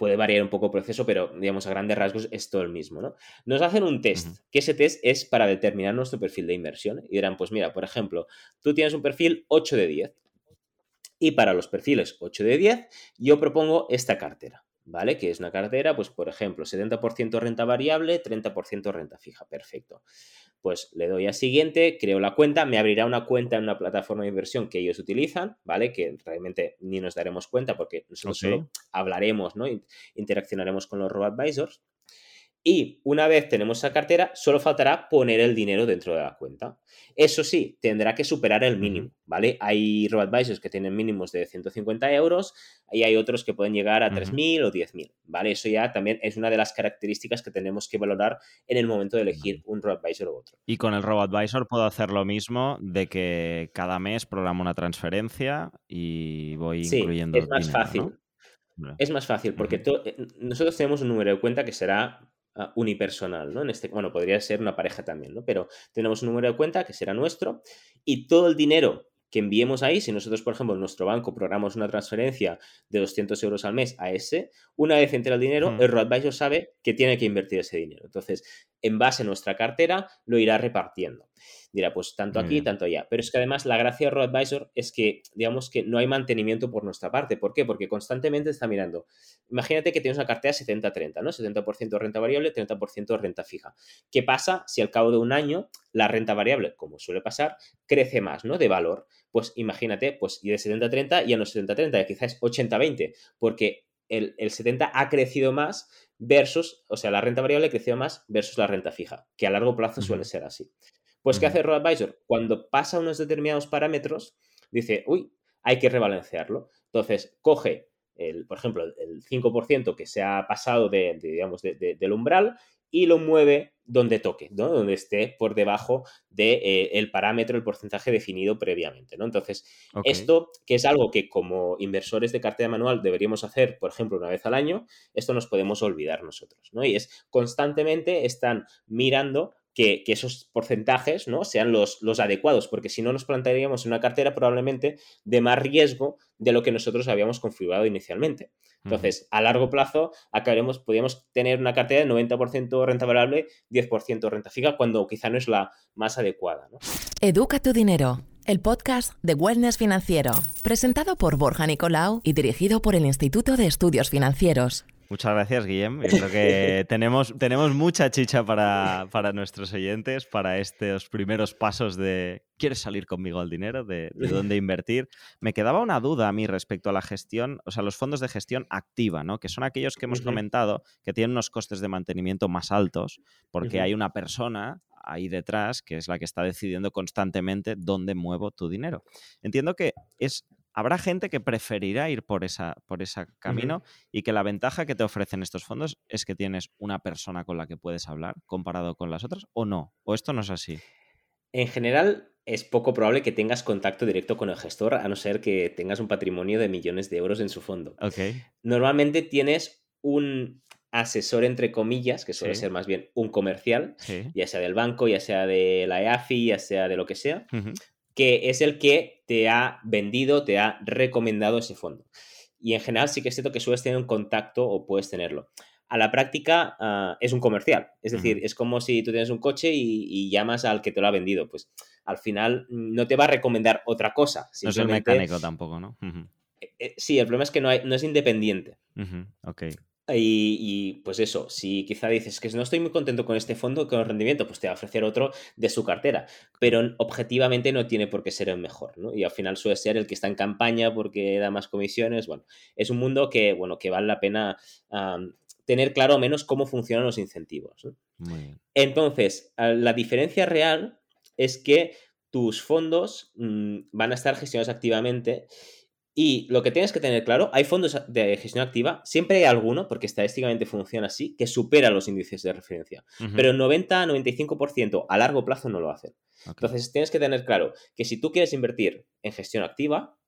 Puede variar un poco el proceso, pero digamos a grandes rasgos es todo el mismo, ¿no? Nos hacen un test, que ese test es para determinar nuestro perfil de inversión. Y dirán, pues mira, por ejemplo, tú tienes un perfil 8 de 10. Y para los perfiles 8 de 10, yo propongo esta cartera, ¿vale? Que es una cartera, pues por ejemplo, 70% renta variable, 30% renta fija. Perfecto. Pues le doy a siguiente, creo la cuenta, me abrirá una cuenta en una plataforma de inversión que ellos utilizan, ¿vale? Que realmente ni nos daremos cuenta porque nosotros solo hablaremos, ¿no? In- Interaccionaremos con los robo-advisors. Y una vez tenemos esa cartera, solo faltará poner el dinero dentro de la cuenta. Eso sí, tendrá que superar el mínimo, ¿vale? Hay robo-advisors que tienen mínimos de 150 euros y hay otros que pueden llegar a Ujú. 3.000 o 10.000, ¿vale? Eso ya también es una de las características que tenemos que valorar en el momento de elegir un robo-advisor u otro. Y con el RoboAdvisor puedo hacer lo mismo de que cada mes programo una transferencia y voy Sí, incluyendo es más dinero, fácil. Es más fácil porque eh, nosotros tenemos un número de cuenta que será ah, unipersonal, ¿no? En este, bueno, podría ser una pareja también, ¿no? Pero tenemos un número de cuenta que será nuestro y todo el dinero que enviemos ahí, si nosotros, por ejemplo, en nuestro banco programamos una transferencia de 200 euros al mes a ese, una vez entre el dinero, Ujú. el robo-advisor sabe que tiene que invertir ese dinero. Entonces, en base a nuestra cartera, lo irá repartiendo. Dirá, pues tanto aquí, bien. tanto allá. Pero es que además la gracia de RoboAdvisor es que, digamos que no hay mantenimiento por nuestra parte. ¿Por qué? Porque constantemente está mirando. Imagínate que tienes una cartera 70-30, ¿no? 70% renta variable, 30% renta fija. ¿Qué pasa si al cabo de un año la renta variable, como suele pasar, crece más, ¿no? De valor. Pues imagínate, pues y de 70-30 y a los 70-30, quizás 80-20, porque el, el 70 ha crecido más versus, o sea, la renta variable ha crecido más versus la renta fija, que a largo plazo suele ser así. Pues, ¿qué hace RoboAdvisor? Cuando pasa unos determinados parámetros, dice, uy, hay que rebalancearlo. Entonces, coge, el, por ejemplo, el- el 5% que se ha pasado de, de, digamos, de- de- del umbral y lo mueve donde toque, ¿no? Donde esté por debajo del parámetro, el porcentaje definido previamente, ¿no? Entonces, esto, que es algo que como inversores de cartera manual deberíamos hacer, por ejemplo, una vez al año, esto nos podemos olvidar nosotros, ¿no? Y es constantemente están mirando que, que esos porcentajes ¿no? sean los, los adecuados, porque si no nos plantearíamos una cartera probablemente de más riesgo de lo que nosotros habíamos configurado inicialmente. Entonces, a largo plazo, acabaremos, podríamos tener una cartera de 90% renta variable, 10% renta fija, cuando quizá no es la más adecuada. ¿no? Educa tu dinero, el podcast de Wellness Financiero, presentado por Borja Nicolau y dirigido por el Instituto de Estudios Financieros. Muchas gracias, Guillem. Yo creo que tenemos, tenemos mucha chicha para, para nuestros oyentes, para estos primeros pasos de ¿quieres salir conmigo al dinero? De, de dónde invertir. Me quedaba una duda a mí respecto a la gestión, o sea, los fondos de gestión activa, ¿no? Que son aquellos que hemos comentado que tienen unos costes de mantenimiento más altos porque hay una persona ahí detrás que es la que está decidiendo constantemente dónde muevo tu dinero. Entiendo que es habrá gente que preferirá ir por esa por ese camino y que la ventaja que te ofrecen estos fondos es que tienes una persona con la que puedes hablar comparado con las otras o no, o esto no es así. En general, es poco probable que tengas contacto directo con el gestor, a no ser que tengas un patrimonio de millones de euros en su fondo. Normalmente tienes un asesor, entre comillas, que suele Sí. ser más bien un comercial, Sí. ya sea del banco, ya sea de la EAFI, ya sea de lo que sea. Que es el que te ha vendido, te ha recomendado ese fondo. Y en general sí que es cierto que sueles tener un contacto o puedes tenerlo. A la práctica ah, es un comercial, es decir, es como si tú tienes un coche y, y llamas al que te lo ha vendido, pues al final mm, no te va a recomendar otra cosa. No es el mecánico tampoco, ¿no? Eh, eh, sí, el problema es que no, hay- no es independiente. Ok. Y, y, pues eso, si quizá dices que no estoy muy contento con este fondo, con el rendimiento, pues te va a ofrecer otro de su cartera. Pero objetivamente no tiene por qué ser el mejor, ¿no? Y al final suele ser el que está en campaña porque da más comisiones. Bueno, es un mundo que, bueno, que vale la pena tener claro menos cómo funcionan los incentivos. Entonces, la diferencia real es que tus fondos mm, van a estar gestionados activamente y lo que tienes que tener claro, hay fondos de gestión activa, siempre hay alguno, porque estadísticamente funciona así, que supera los índices de referencia. Pero el 90-95% a largo plazo no lo hacen. Entonces tienes que tener claro que si tú quieres invertir en gestión activa,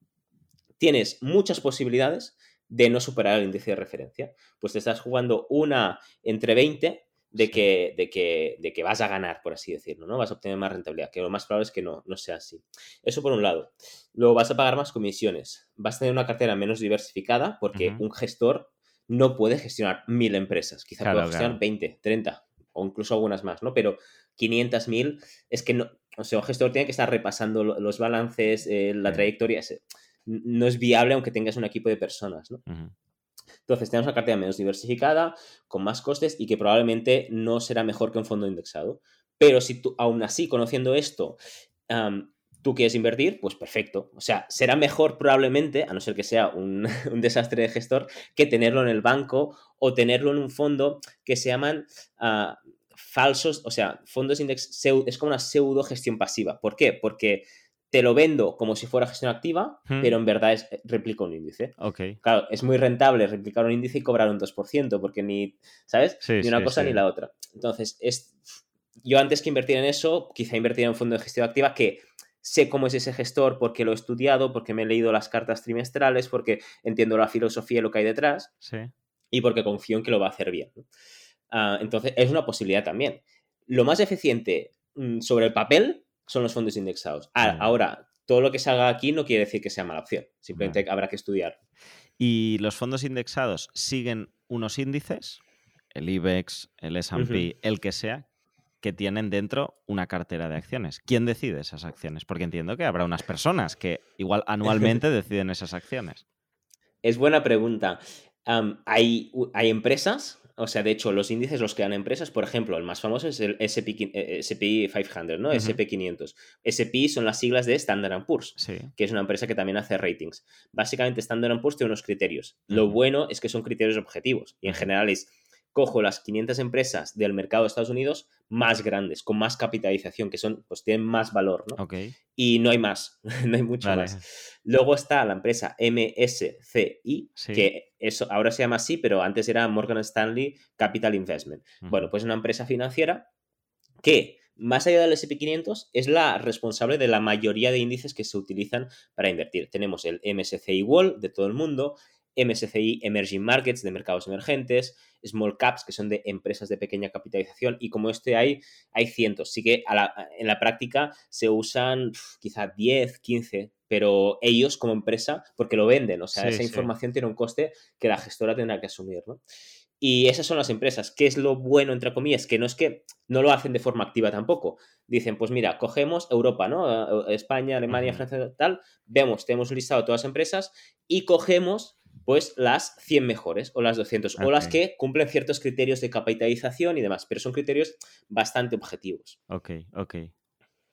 tienes muchas posibilidades de no superar el índice de referencia. Pues te estás jugando una entre 20 de que, de, que, de que vas a ganar, por así decirlo, ¿no? Vas a obtener más rentabilidad, que lo más probable es que no, no sea así. Eso por un lado. Luego vas a pagar más comisiones. Vas a tener una cartera menos diversificada porque un gestor no puede gestionar mil empresas. Quizá pueda gestionar 20, 30 o incluso algunas más, ¿no? Pero 500, mil es que no... O sea, un gestor tiene que estar repasando los balances, eh, la trayectoria. No es viable aunque tengas un equipo de personas, ¿no? Entonces, tenemos una cartera menos diversificada, con más costes y que probablemente no será mejor que un fondo indexado. Pero si tú, aún así, conociendo esto, tú quieres invertir, pues perfecto. O sea, será mejor probablemente, a no ser que sea un, desastre de gestor, que tenerlo en el banco o tenerlo en un fondo que se llaman ah, falsos, o sea, fondos index, es como una pseudo gestión pasiva. ¿Por qué? Porque te lo vendo como si fuera gestión activa, hmm. pero en verdad es, eh, replica un índice. Claro, es muy rentable replicar un índice y cobrar un 2%, porque ni, ¿sabes? ni una cosa ni la otra. Entonces, es, yo antes que invertir en eso, quizá invertir en un fondo de gestión activa que sé cómo es ese gestor porque lo he estudiado, porque me he leído las cartas trimestrales, porque entiendo la filosofía y lo que hay detrás, y porque confío en que lo va a hacer bien. Ah, entonces, es una posibilidad también. Lo más eficiente mm, sobre el papel son los fondos indexados. Ahora, todo lo que salga aquí no quiere decir que sea mala opción, simplemente habrá que estudiar. ¿Y los fondos indexados siguen unos índices, el IBEX, el SP, el que sea, que tienen dentro una cartera de acciones? ¿Quién decide esas acciones? Porque entiendo que habrá unas personas que igual anualmente deciden esas acciones. Es buena pregunta. hay, hay empresas o sea, de hecho, los índices los que dan empresas, por ejemplo, el más famoso es el SP, 500, ¿no? SP 500. SP son las siglas de Standard Poor's, que es una empresa que también hace ratings. Básicamente, Standard Poor's tiene unos criterios. Lo bueno es que son criterios objetivos y en general es cojo las 500 empresas del mercado de Estados Unidos más grandes, con más capitalización, que son, pues tienen más valor, ¿no? Y no hay más, no hay mucho más. Luego está la empresa MSCI, que eso ahora se llama así, pero antes era Morgan Stanley Capital Investment. Bueno, pues una empresa financiera que más allá del SP500, es la responsable de la mayoría de índices que se utilizan para invertir. Tenemos el MSCI World de todo el mundo, MSCI Emerging Markets de mercados emergentes, Small Caps que son de empresas de pequeña capitalización y como este hay, hay cientos. Sí que en la práctica se usan quizá 10, 15, pero ellos como empresa, porque lo venden, o sea, esa información tiene un coste que la gestora tendrá que asumir, ¿no? Y esas son las empresas. ¿Qué es lo bueno, entre comillas? Que no es que no lo hacen de forma activa tampoco. Dicen, pues mira, cogemos Europa, ¿no? España, Alemania, Francia, tal. Vemos, tenemos listado todas las empresas y cogemos pues las 100 mejores o las 200 o las que cumplen ciertos criterios de capitalización y demás, pero son criterios bastante objetivos. Ok, ok.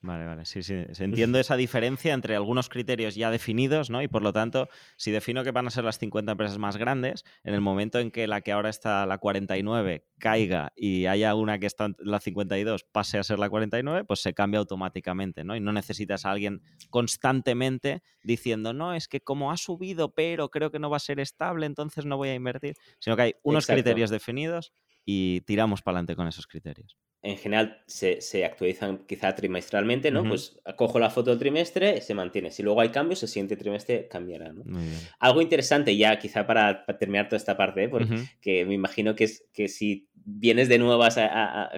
Vale, vale, sí, sí. Entiendo esa diferencia entre algunos criterios ya definidos, ¿no? Y por lo tanto, si defino que van a ser las 50 empresas más grandes, en el momento en que la que ahora está la 49 caiga y haya una que está la 52 pase a ser la 49, pues se cambia automáticamente, ¿no? Y no necesitas a alguien constantemente diciendo, no, es que como ha subido, pero creo que no va a ser estable, entonces no voy a invertir, sino que hay unos criterios definidos y tiramos para adelante con esos criterios en general se, actualizan quizá trimestralmente, ¿no? Pues cojo la foto del trimestre, se mantiene. Si luego hay cambios, el siguiente trimestre cambiará, ¿no? Algo interesante ya, quizá para, terminar toda esta parte, ¿eh? porque me imagino que, es, que si vienes de nuevas a,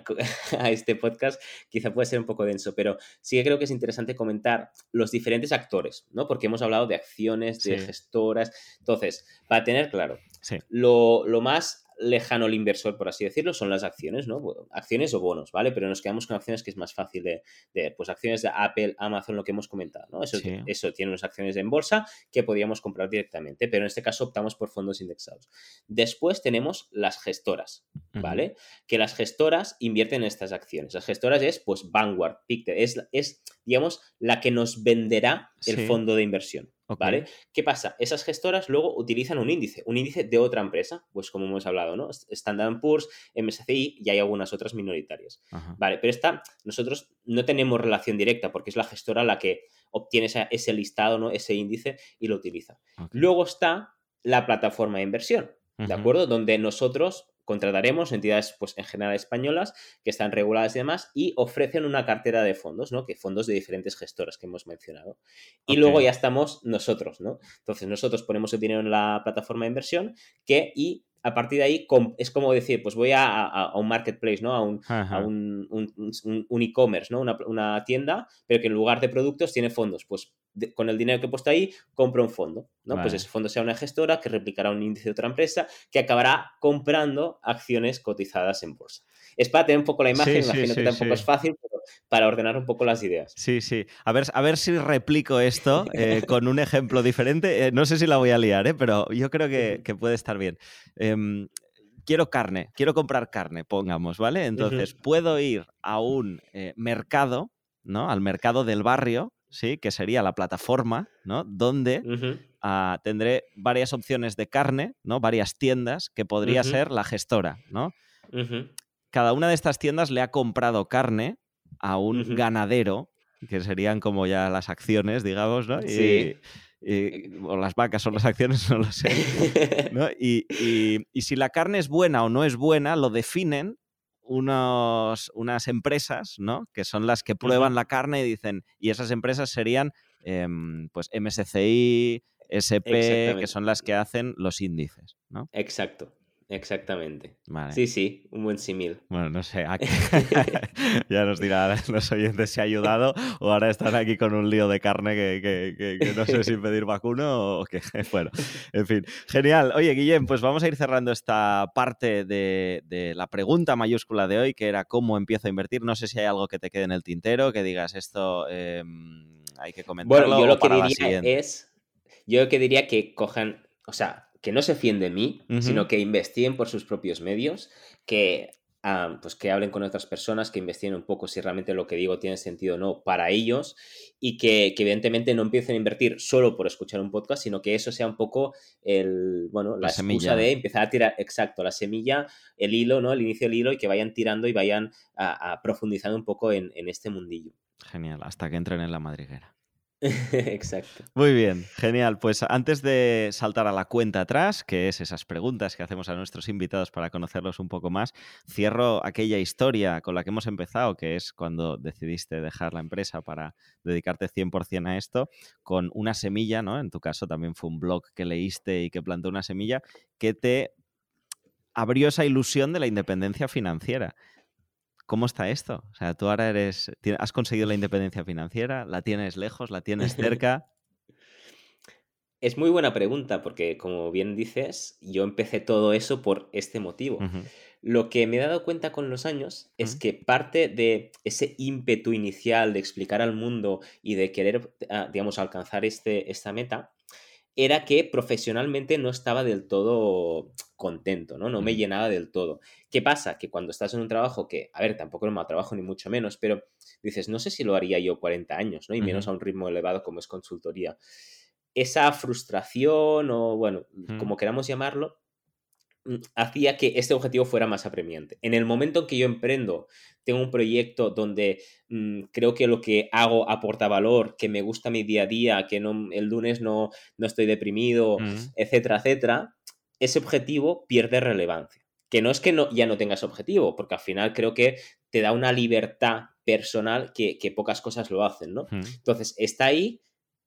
este podcast, quizá puede ser un poco denso, pero sí que creo que es interesante comentar los diferentes actores, ¿no? Porque hemos hablado de acciones, de gestoras. Entonces, para tener claro, lo, lo más lejano al inversor, por así decirlo, son las acciones, ¿no? Acciones o bonos, ¿vale? Pero nos quedamos con acciones que es más fácil de, pues acciones de Apple, Amazon, lo que hemos comentado, ¿no? Eso, eso tiene unas acciones en bolsa que podríamos comprar directamente, pero en este caso optamos por fondos indexados. Después tenemos las gestoras, ¿vale? Que las gestoras invierten en estas acciones. Las gestoras es, pues, Vanguard, Pictet, es, es digamos, la que nos venderá el fondo de inversión. ¿Vale? ¿Qué pasa? Esas gestoras luego utilizan un índice, un índice de otra empresa, pues como hemos hablado, ¿no? Standard Poor's, MSCI y hay algunas otras minoritarias. Vale, pero esta, nosotros no tenemos relación directa porque es la gestora la que obtiene ese, listado, ¿no? Ese índice y lo utiliza. Luego está la plataforma de inversión, ¿de acuerdo? Donde nosotros contrataremos entidades, pues en general españolas, que están reguladas y demás, y ofrecen una cartera de fondos, ¿no? Que fondos de diferentes gestoras que hemos mencionado. Y luego ya estamos nosotros, ¿no? Entonces nosotros ponemos el dinero en la plataforma de inversión que y a partir de ahí es como decir, pues voy a, un marketplace, ¿no? A un, un, e-commerce, ¿no? Una, tienda, pero que en lugar de productos tiene fondos. Pues con el dinero que he puesto ahí, compro un fondo, ¿no? Pues ese fondo sea una gestora que replicará un índice de otra empresa que acabará comprando acciones cotizadas en bolsa. Es para tener un poco la imagen, imagino que tampoco es fácil, pero para ordenar un poco las ideas. Sí, sí. A ver, a ver si replico esto eh, con un ejemplo diferente. Eh, no sé si la voy a liar, ¿eh? pero yo creo que, puede estar bien. Em, quiero carne, quiero comprar carne, pongamos, ¿vale? Entonces, puedo ir a un mercado, ¿no? Al mercado del barrio, ¿sí? Que sería la plataforma, ¿no? Donde ah, tendré varias opciones de carne, ¿no? Varias tiendas que podría ser la gestora, ¿no? Cada una de estas tiendas le ha comprado carne a un ganadero, que serían como ya las acciones, digamos, ¿no? sí. o las vacas son las acciones, no lo sé. Y, si la carne es buena o no es buena, lo definen unos, unas empresas, ¿no? Que son las que prueban la carne y dicen, y esas empresas serían, em, pues, MSCI, SP, que son las que hacen los índices, ¿no? Exacto. Exactamente. Sí, sí, un buen símil. Bueno, no sé, ya nos dirán los oyentes si ha ayudado o ahora están aquí con un lío de carne que, no sé si pedir vacuno o qué. Bueno, en fin, genial. Oye, Guillem, pues vamos a ir cerrando esta parte de, la pregunta mayúscula de hoy, que era cómo empiezo a invertir. No sé si hay algo que te quede en el tintero, que digas esto em, hay que comentarlo. Bueno, yo lo que diría es, yo lo que diría que cojan, o sea, que no se fíen de mí, sino que investiguen por sus propios medios, que, ah, pues que hablen con otras personas, que investiguen un poco si realmente lo que digo tiene sentido o no para ellos y que, evidentemente no empiecen a invertir solo por escuchar un podcast, sino que eso sea un poco el, bueno, la, excusa de empezar a tirar, exacto, la semilla, el hilo, ¿no? El inicio del hilo y que vayan tirando y vayan a, profundizando un poco en, en este mundillo. Genial, hasta que entren en la madriguera. Exacto. Muy bien, genial. Pues antes de saltar a la cuenta atrás, que es esas preguntas que hacemos a nuestros invitados para conocerlos un poco más, cierro aquella historia con la que hemos empezado, que es cuando decidiste dejar la empresa para dedicarte 100% a esto, con una semilla, ¿no? En tu caso también fue un blog que leíste y que plantó una semilla que te abrió esa ilusión de la independencia financiera. ¿Cómo está esto? O sea, tú ahora eres, has conseguido la independencia financiera, la tienes lejos, la tienes cerca. Es muy buena pregunta porque, como bien dices, yo empecé todo eso por este motivo. Lo que me he dado cuenta con los años es que parte de ese ímpetu inicial de explicar al mundo y de querer, ah, digamos, alcanzar este, esta meta, era que profesionalmente no estaba del todo contento, ¿no? No me llenaba del todo. ¿Qué pasa? Que cuando estás en un trabajo que, a ver, tampoco es mal trabajo ni mucho menos, pero dices, no sé si lo haría yo 40 años, ¿no? Y menos a un ritmo elevado como es consultoría. Esa frustración o, bueno, como queramos llamarlo, hacía que este objetivo fuera más apremiante. En el momento en que yo emprendo, tengo un proyecto donde mm, creo que lo que hago aporta valor, que me gusta mi día a día, que no, el lunes no, no estoy deprimido, etcétera, etcétera, ese objetivo pierde relevancia. Que no es que no, ya no tengas objetivo, porque al final creo que te da una libertad personal que, pocas cosas lo hacen, ¿no? Entonces, está ahí,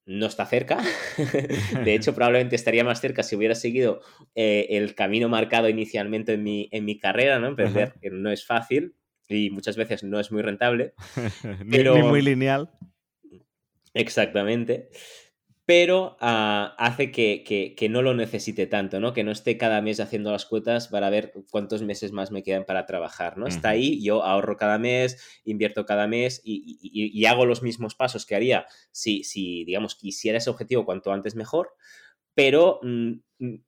no está cerca. de hecho, probablemente estaría más cerca si hubiera seguido eh, el camino marcado inicialmente en mi, en mi carrera, ¿no? Emprender, que no es fácil y muchas veces no es muy rentable. pero... ni muy lineal. Exactamente pero ah, hace que, no lo necesite tanto, ¿no? Que no esté cada mes haciendo las cuotas para ver cuántos meses más me quedan para trabajar, ¿no? Está ahí, yo ahorro cada mes, invierto cada mes y, hago los mismos pasos que haría si, si, digamos, quisiera ese objetivo cuanto antes mejor, pero mm,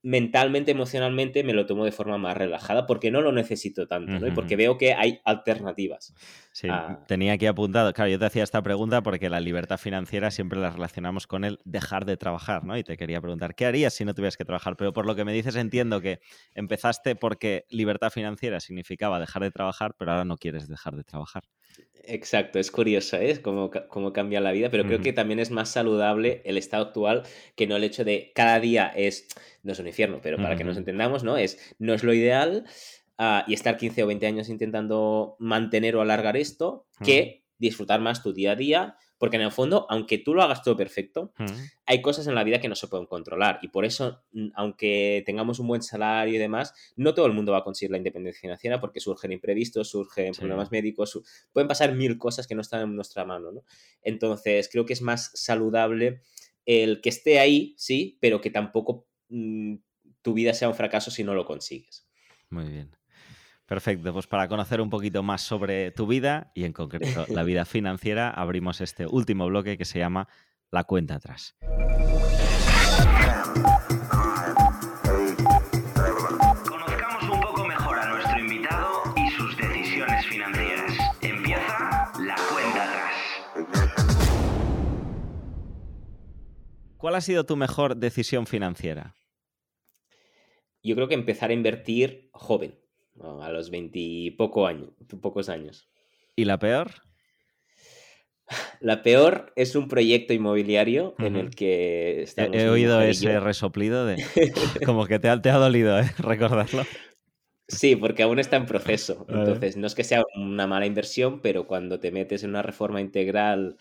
mentalmente, emocionalmente me lo tomo de forma más relajada porque no lo necesito tanto, ¿no? Y porque veo que hay alternativas. Sí, tenía aquí apuntado, claro, yo te hacía esta pregunta porque la libertad financiera siempre la relacionamos con el dejar de trabajar, ¿no? Y te quería preguntar, ¿qué harías si no tuvieras que trabajar? Pero por lo que me dices entiendo que empezaste porque libertad financiera significaba dejar de trabajar, pero ahora no quieres dejar de trabajar. Exacto, es curioso, ¿eh? Cómo, cómo cambia la vida, pero creo que también es más saludable el estado actual que no el hecho de cada día es, no es un infierno, pero para que nos entendamos, ¿no? Es, no es lo ideal ah, y estar 15 o 20 años intentando mantener o alargar esto que disfrutar más tu día a día, porque en el fondo, aunque tú lo hagas todo perfecto, hay cosas en la vida que no se pueden controlar. Y por eso, mm, aunque tengamos un buen salario y demás, no todo el mundo va a conseguir la independencia financiera porque surgen imprevistos, surgen problemas médicos, pueden pasar mil cosas que no están en nuestra mano. ¿no? Entonces, creo que es más saludable el que esté ahí, sí, pero que tampoco mm, tu vida sea un fracaso si no lo consigues. Muy bien. Perfecto, pues para conocer un poquito más sobre tu vida y en concreto la vida financiera, abrimos este último bloque que se llama La cuenta atrás. Conozcamos un poco mejor a nuestro invitado y sus decisiones financieras. Empieza la cuenta atrás. ¿Cuál ha sido tu mejor decisión financiera? Yo creo que empezar a invertir joven a los veintipocos años, pocos años. ¿Y la peor? La peor es un proyecto inmobiliario en el que He, oído ese resoplido de como que te ha, te ha dolido ¿eh? recordarlo. Sí, porque aún está en proceso. Entonces, no es que sea una mala inversión, pero cuando te metes en una reforma integral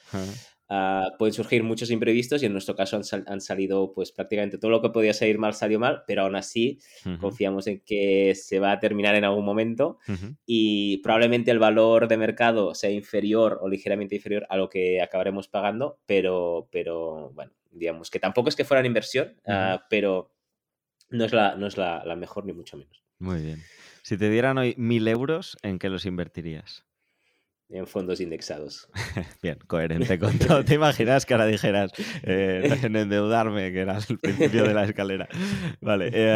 Ah, pueden surgir muchos imprevistos y en nuestro caso han, salido pues prácticamente todo lo que podía salir mal salió mal, pero aún así confiamos en que se va a terminar en algún momento y probablemente el valor de mercado sea inferior o ligeramente inferior a lo que acabaremos pagando, pero, pero bueno, digamos que tampoco es que fuera inversión, ah, pero no es, la, no es la, la mejor ni mucho menos. Muy bien. Si te dieran hoy mil euros, ¿en qué los invertirías? En fondos indexados. Bien, coherente con todo. ¿Te imaginas que ahora dijeras eh, en endeudarme, que era el principio de la escalera? Vale, eh,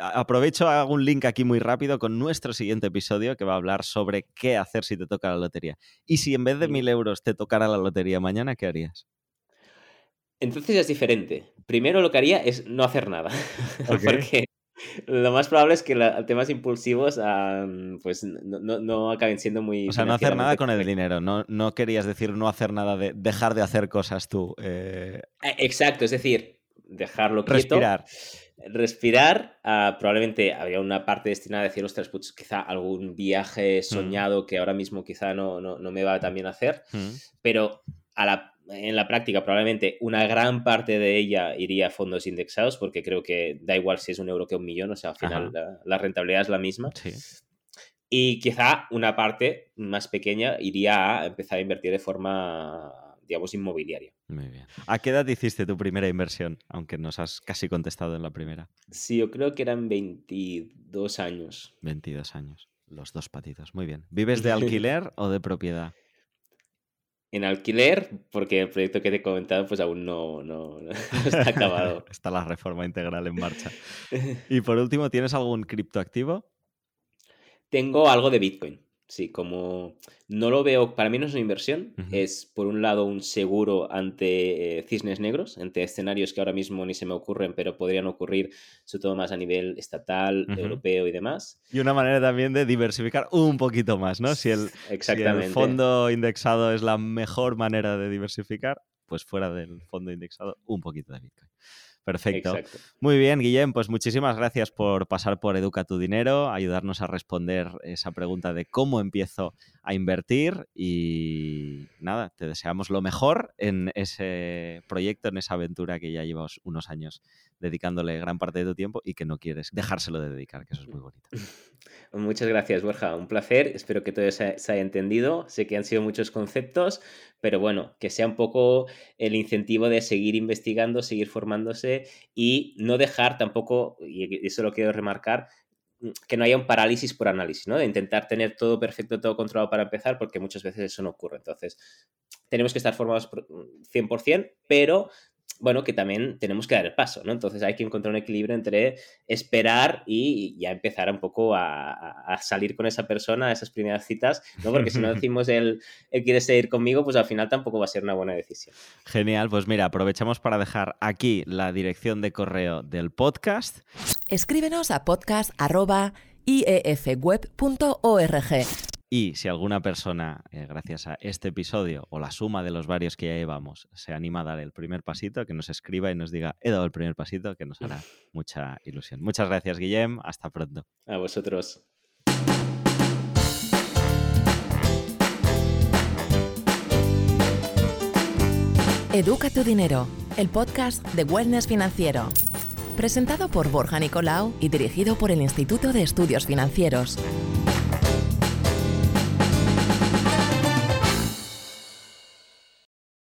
aprovecho, hago un link aquí muy rápido con nuestro siguiente episodio que va a hablar sobre qué hacer si te toca la lotería. Y si en vez de mil euros te tocara la lotería mañana, ¿qué harías? Entonces es diferente. Primero lo que haría es no hacer nada. Porque lo más probable es que los temas impulsivos pues no, acaben siendo muy... O sea, no hacer nada con el dinero, no, no querías decir no hacer nada de dejar de hacer cosas tú. Eh. Eh, exacto, es decir, dejarlo quieto. Respirar. Respirar, ah, probablemente había una parte destinada a decir, ostras, pues quizá algún viaje mm. soñado que ahora mismo quizá no, no, me va tan bien hacer, mm. pero a la en la práctica probablemente una gran parte de ella iría a fondos indexados porque creo que da igual si es un euro que un millón, o sea, al final la, rentabilidad es la misma. Y quizá una parte más pequeña iría a empezar a invertir de forma, digamos, inmobiliaria. Muy bien. ¿A qué edad hiciste tu primera inversión? Aunque nos has casi contestado en la primera. Sí, yo creo que eran 22 años. 22 años. Los dos patitos. Muy bien. ¿Vives de alquiler o de propiedad? En alquiler, porque el proyecto que te he comentado pues aún no, no, está acabado. está la reforma integral en marcha. Y por último, ¿tienes algún criptoactivo? Tengo algo de Bitcoin. Sí, como no lo veo, para mí no es una inversión, es por un lado un seguro ante eh, cisnes negros, ante escenarios que ahora mismo ni se me ocurren, pero podrían ocurrir, sobre todo más a nivel estatal, europeo y demás. Y una manera también de diversificar un poquito más, ¿no? Si el, Exactamente. si el fondo indexado es la mejor manera de diversificar, pues fuera del fondo indexado, un poquito de Bitcoin. Perfecto. Muy bien, Guillem, pues muchísimas gracias por pasar por Educa tu Dinero, ayudarnos a responder esa pregunta de cómo empiezo a invertir y nada, te deseamos lo mejor en ese proyecto, en esa aventura que ya llevas unos años dedicándole gran parte de tu tiempo y que no quieres dejárselo de dedicar, que eso es muy bonito. Muchas gracias, Borja. Un placer. Espero que todo se, haya entendido. Sé que han sido muchos conceptos, pero bueno, que sea un poco el incentivo de seguir investigando, seguir formándose y no dejar tampoco, y eso lo quiero remarcar, que no haya un parálisis por análisis, ¿no? De intentar tener todo perfecto, todo controlado para empezar, porque muchas veces eso no ocurre. Entonces, tenemos que estar formados 100%, pero bueno, que también tenemos que dar el paso, ¿no? Entonces hay que encontrar un equilibrio entre esperar y ya empezar un poco a, salir con esa persona a esas primeras citas, ¿no? Porque si no decimos él, él quiere seguir conmigo, pues al final tampoco va a ser una buena decisión. Genial, pues mira, aprovechamos para dejar aquí la dirección de correo del podcast. Escríbenos a podcast.iefweb.org. Y si alguna persona, eh, gracias a este episodio o la suma de los varios que ya llevamos, se anima a dar el primer pasito, que nos escriba y nos diga, he dado el primer pasito, que nos hará mucha ilusión. Muchas gracias, Guillem. Hasta pronto. A vosotros. Educa tu dinero, el podcast de Wellness Financiero. Presentado por Borja Nicolau y dirigido por el Instituto de Estudios Financieros.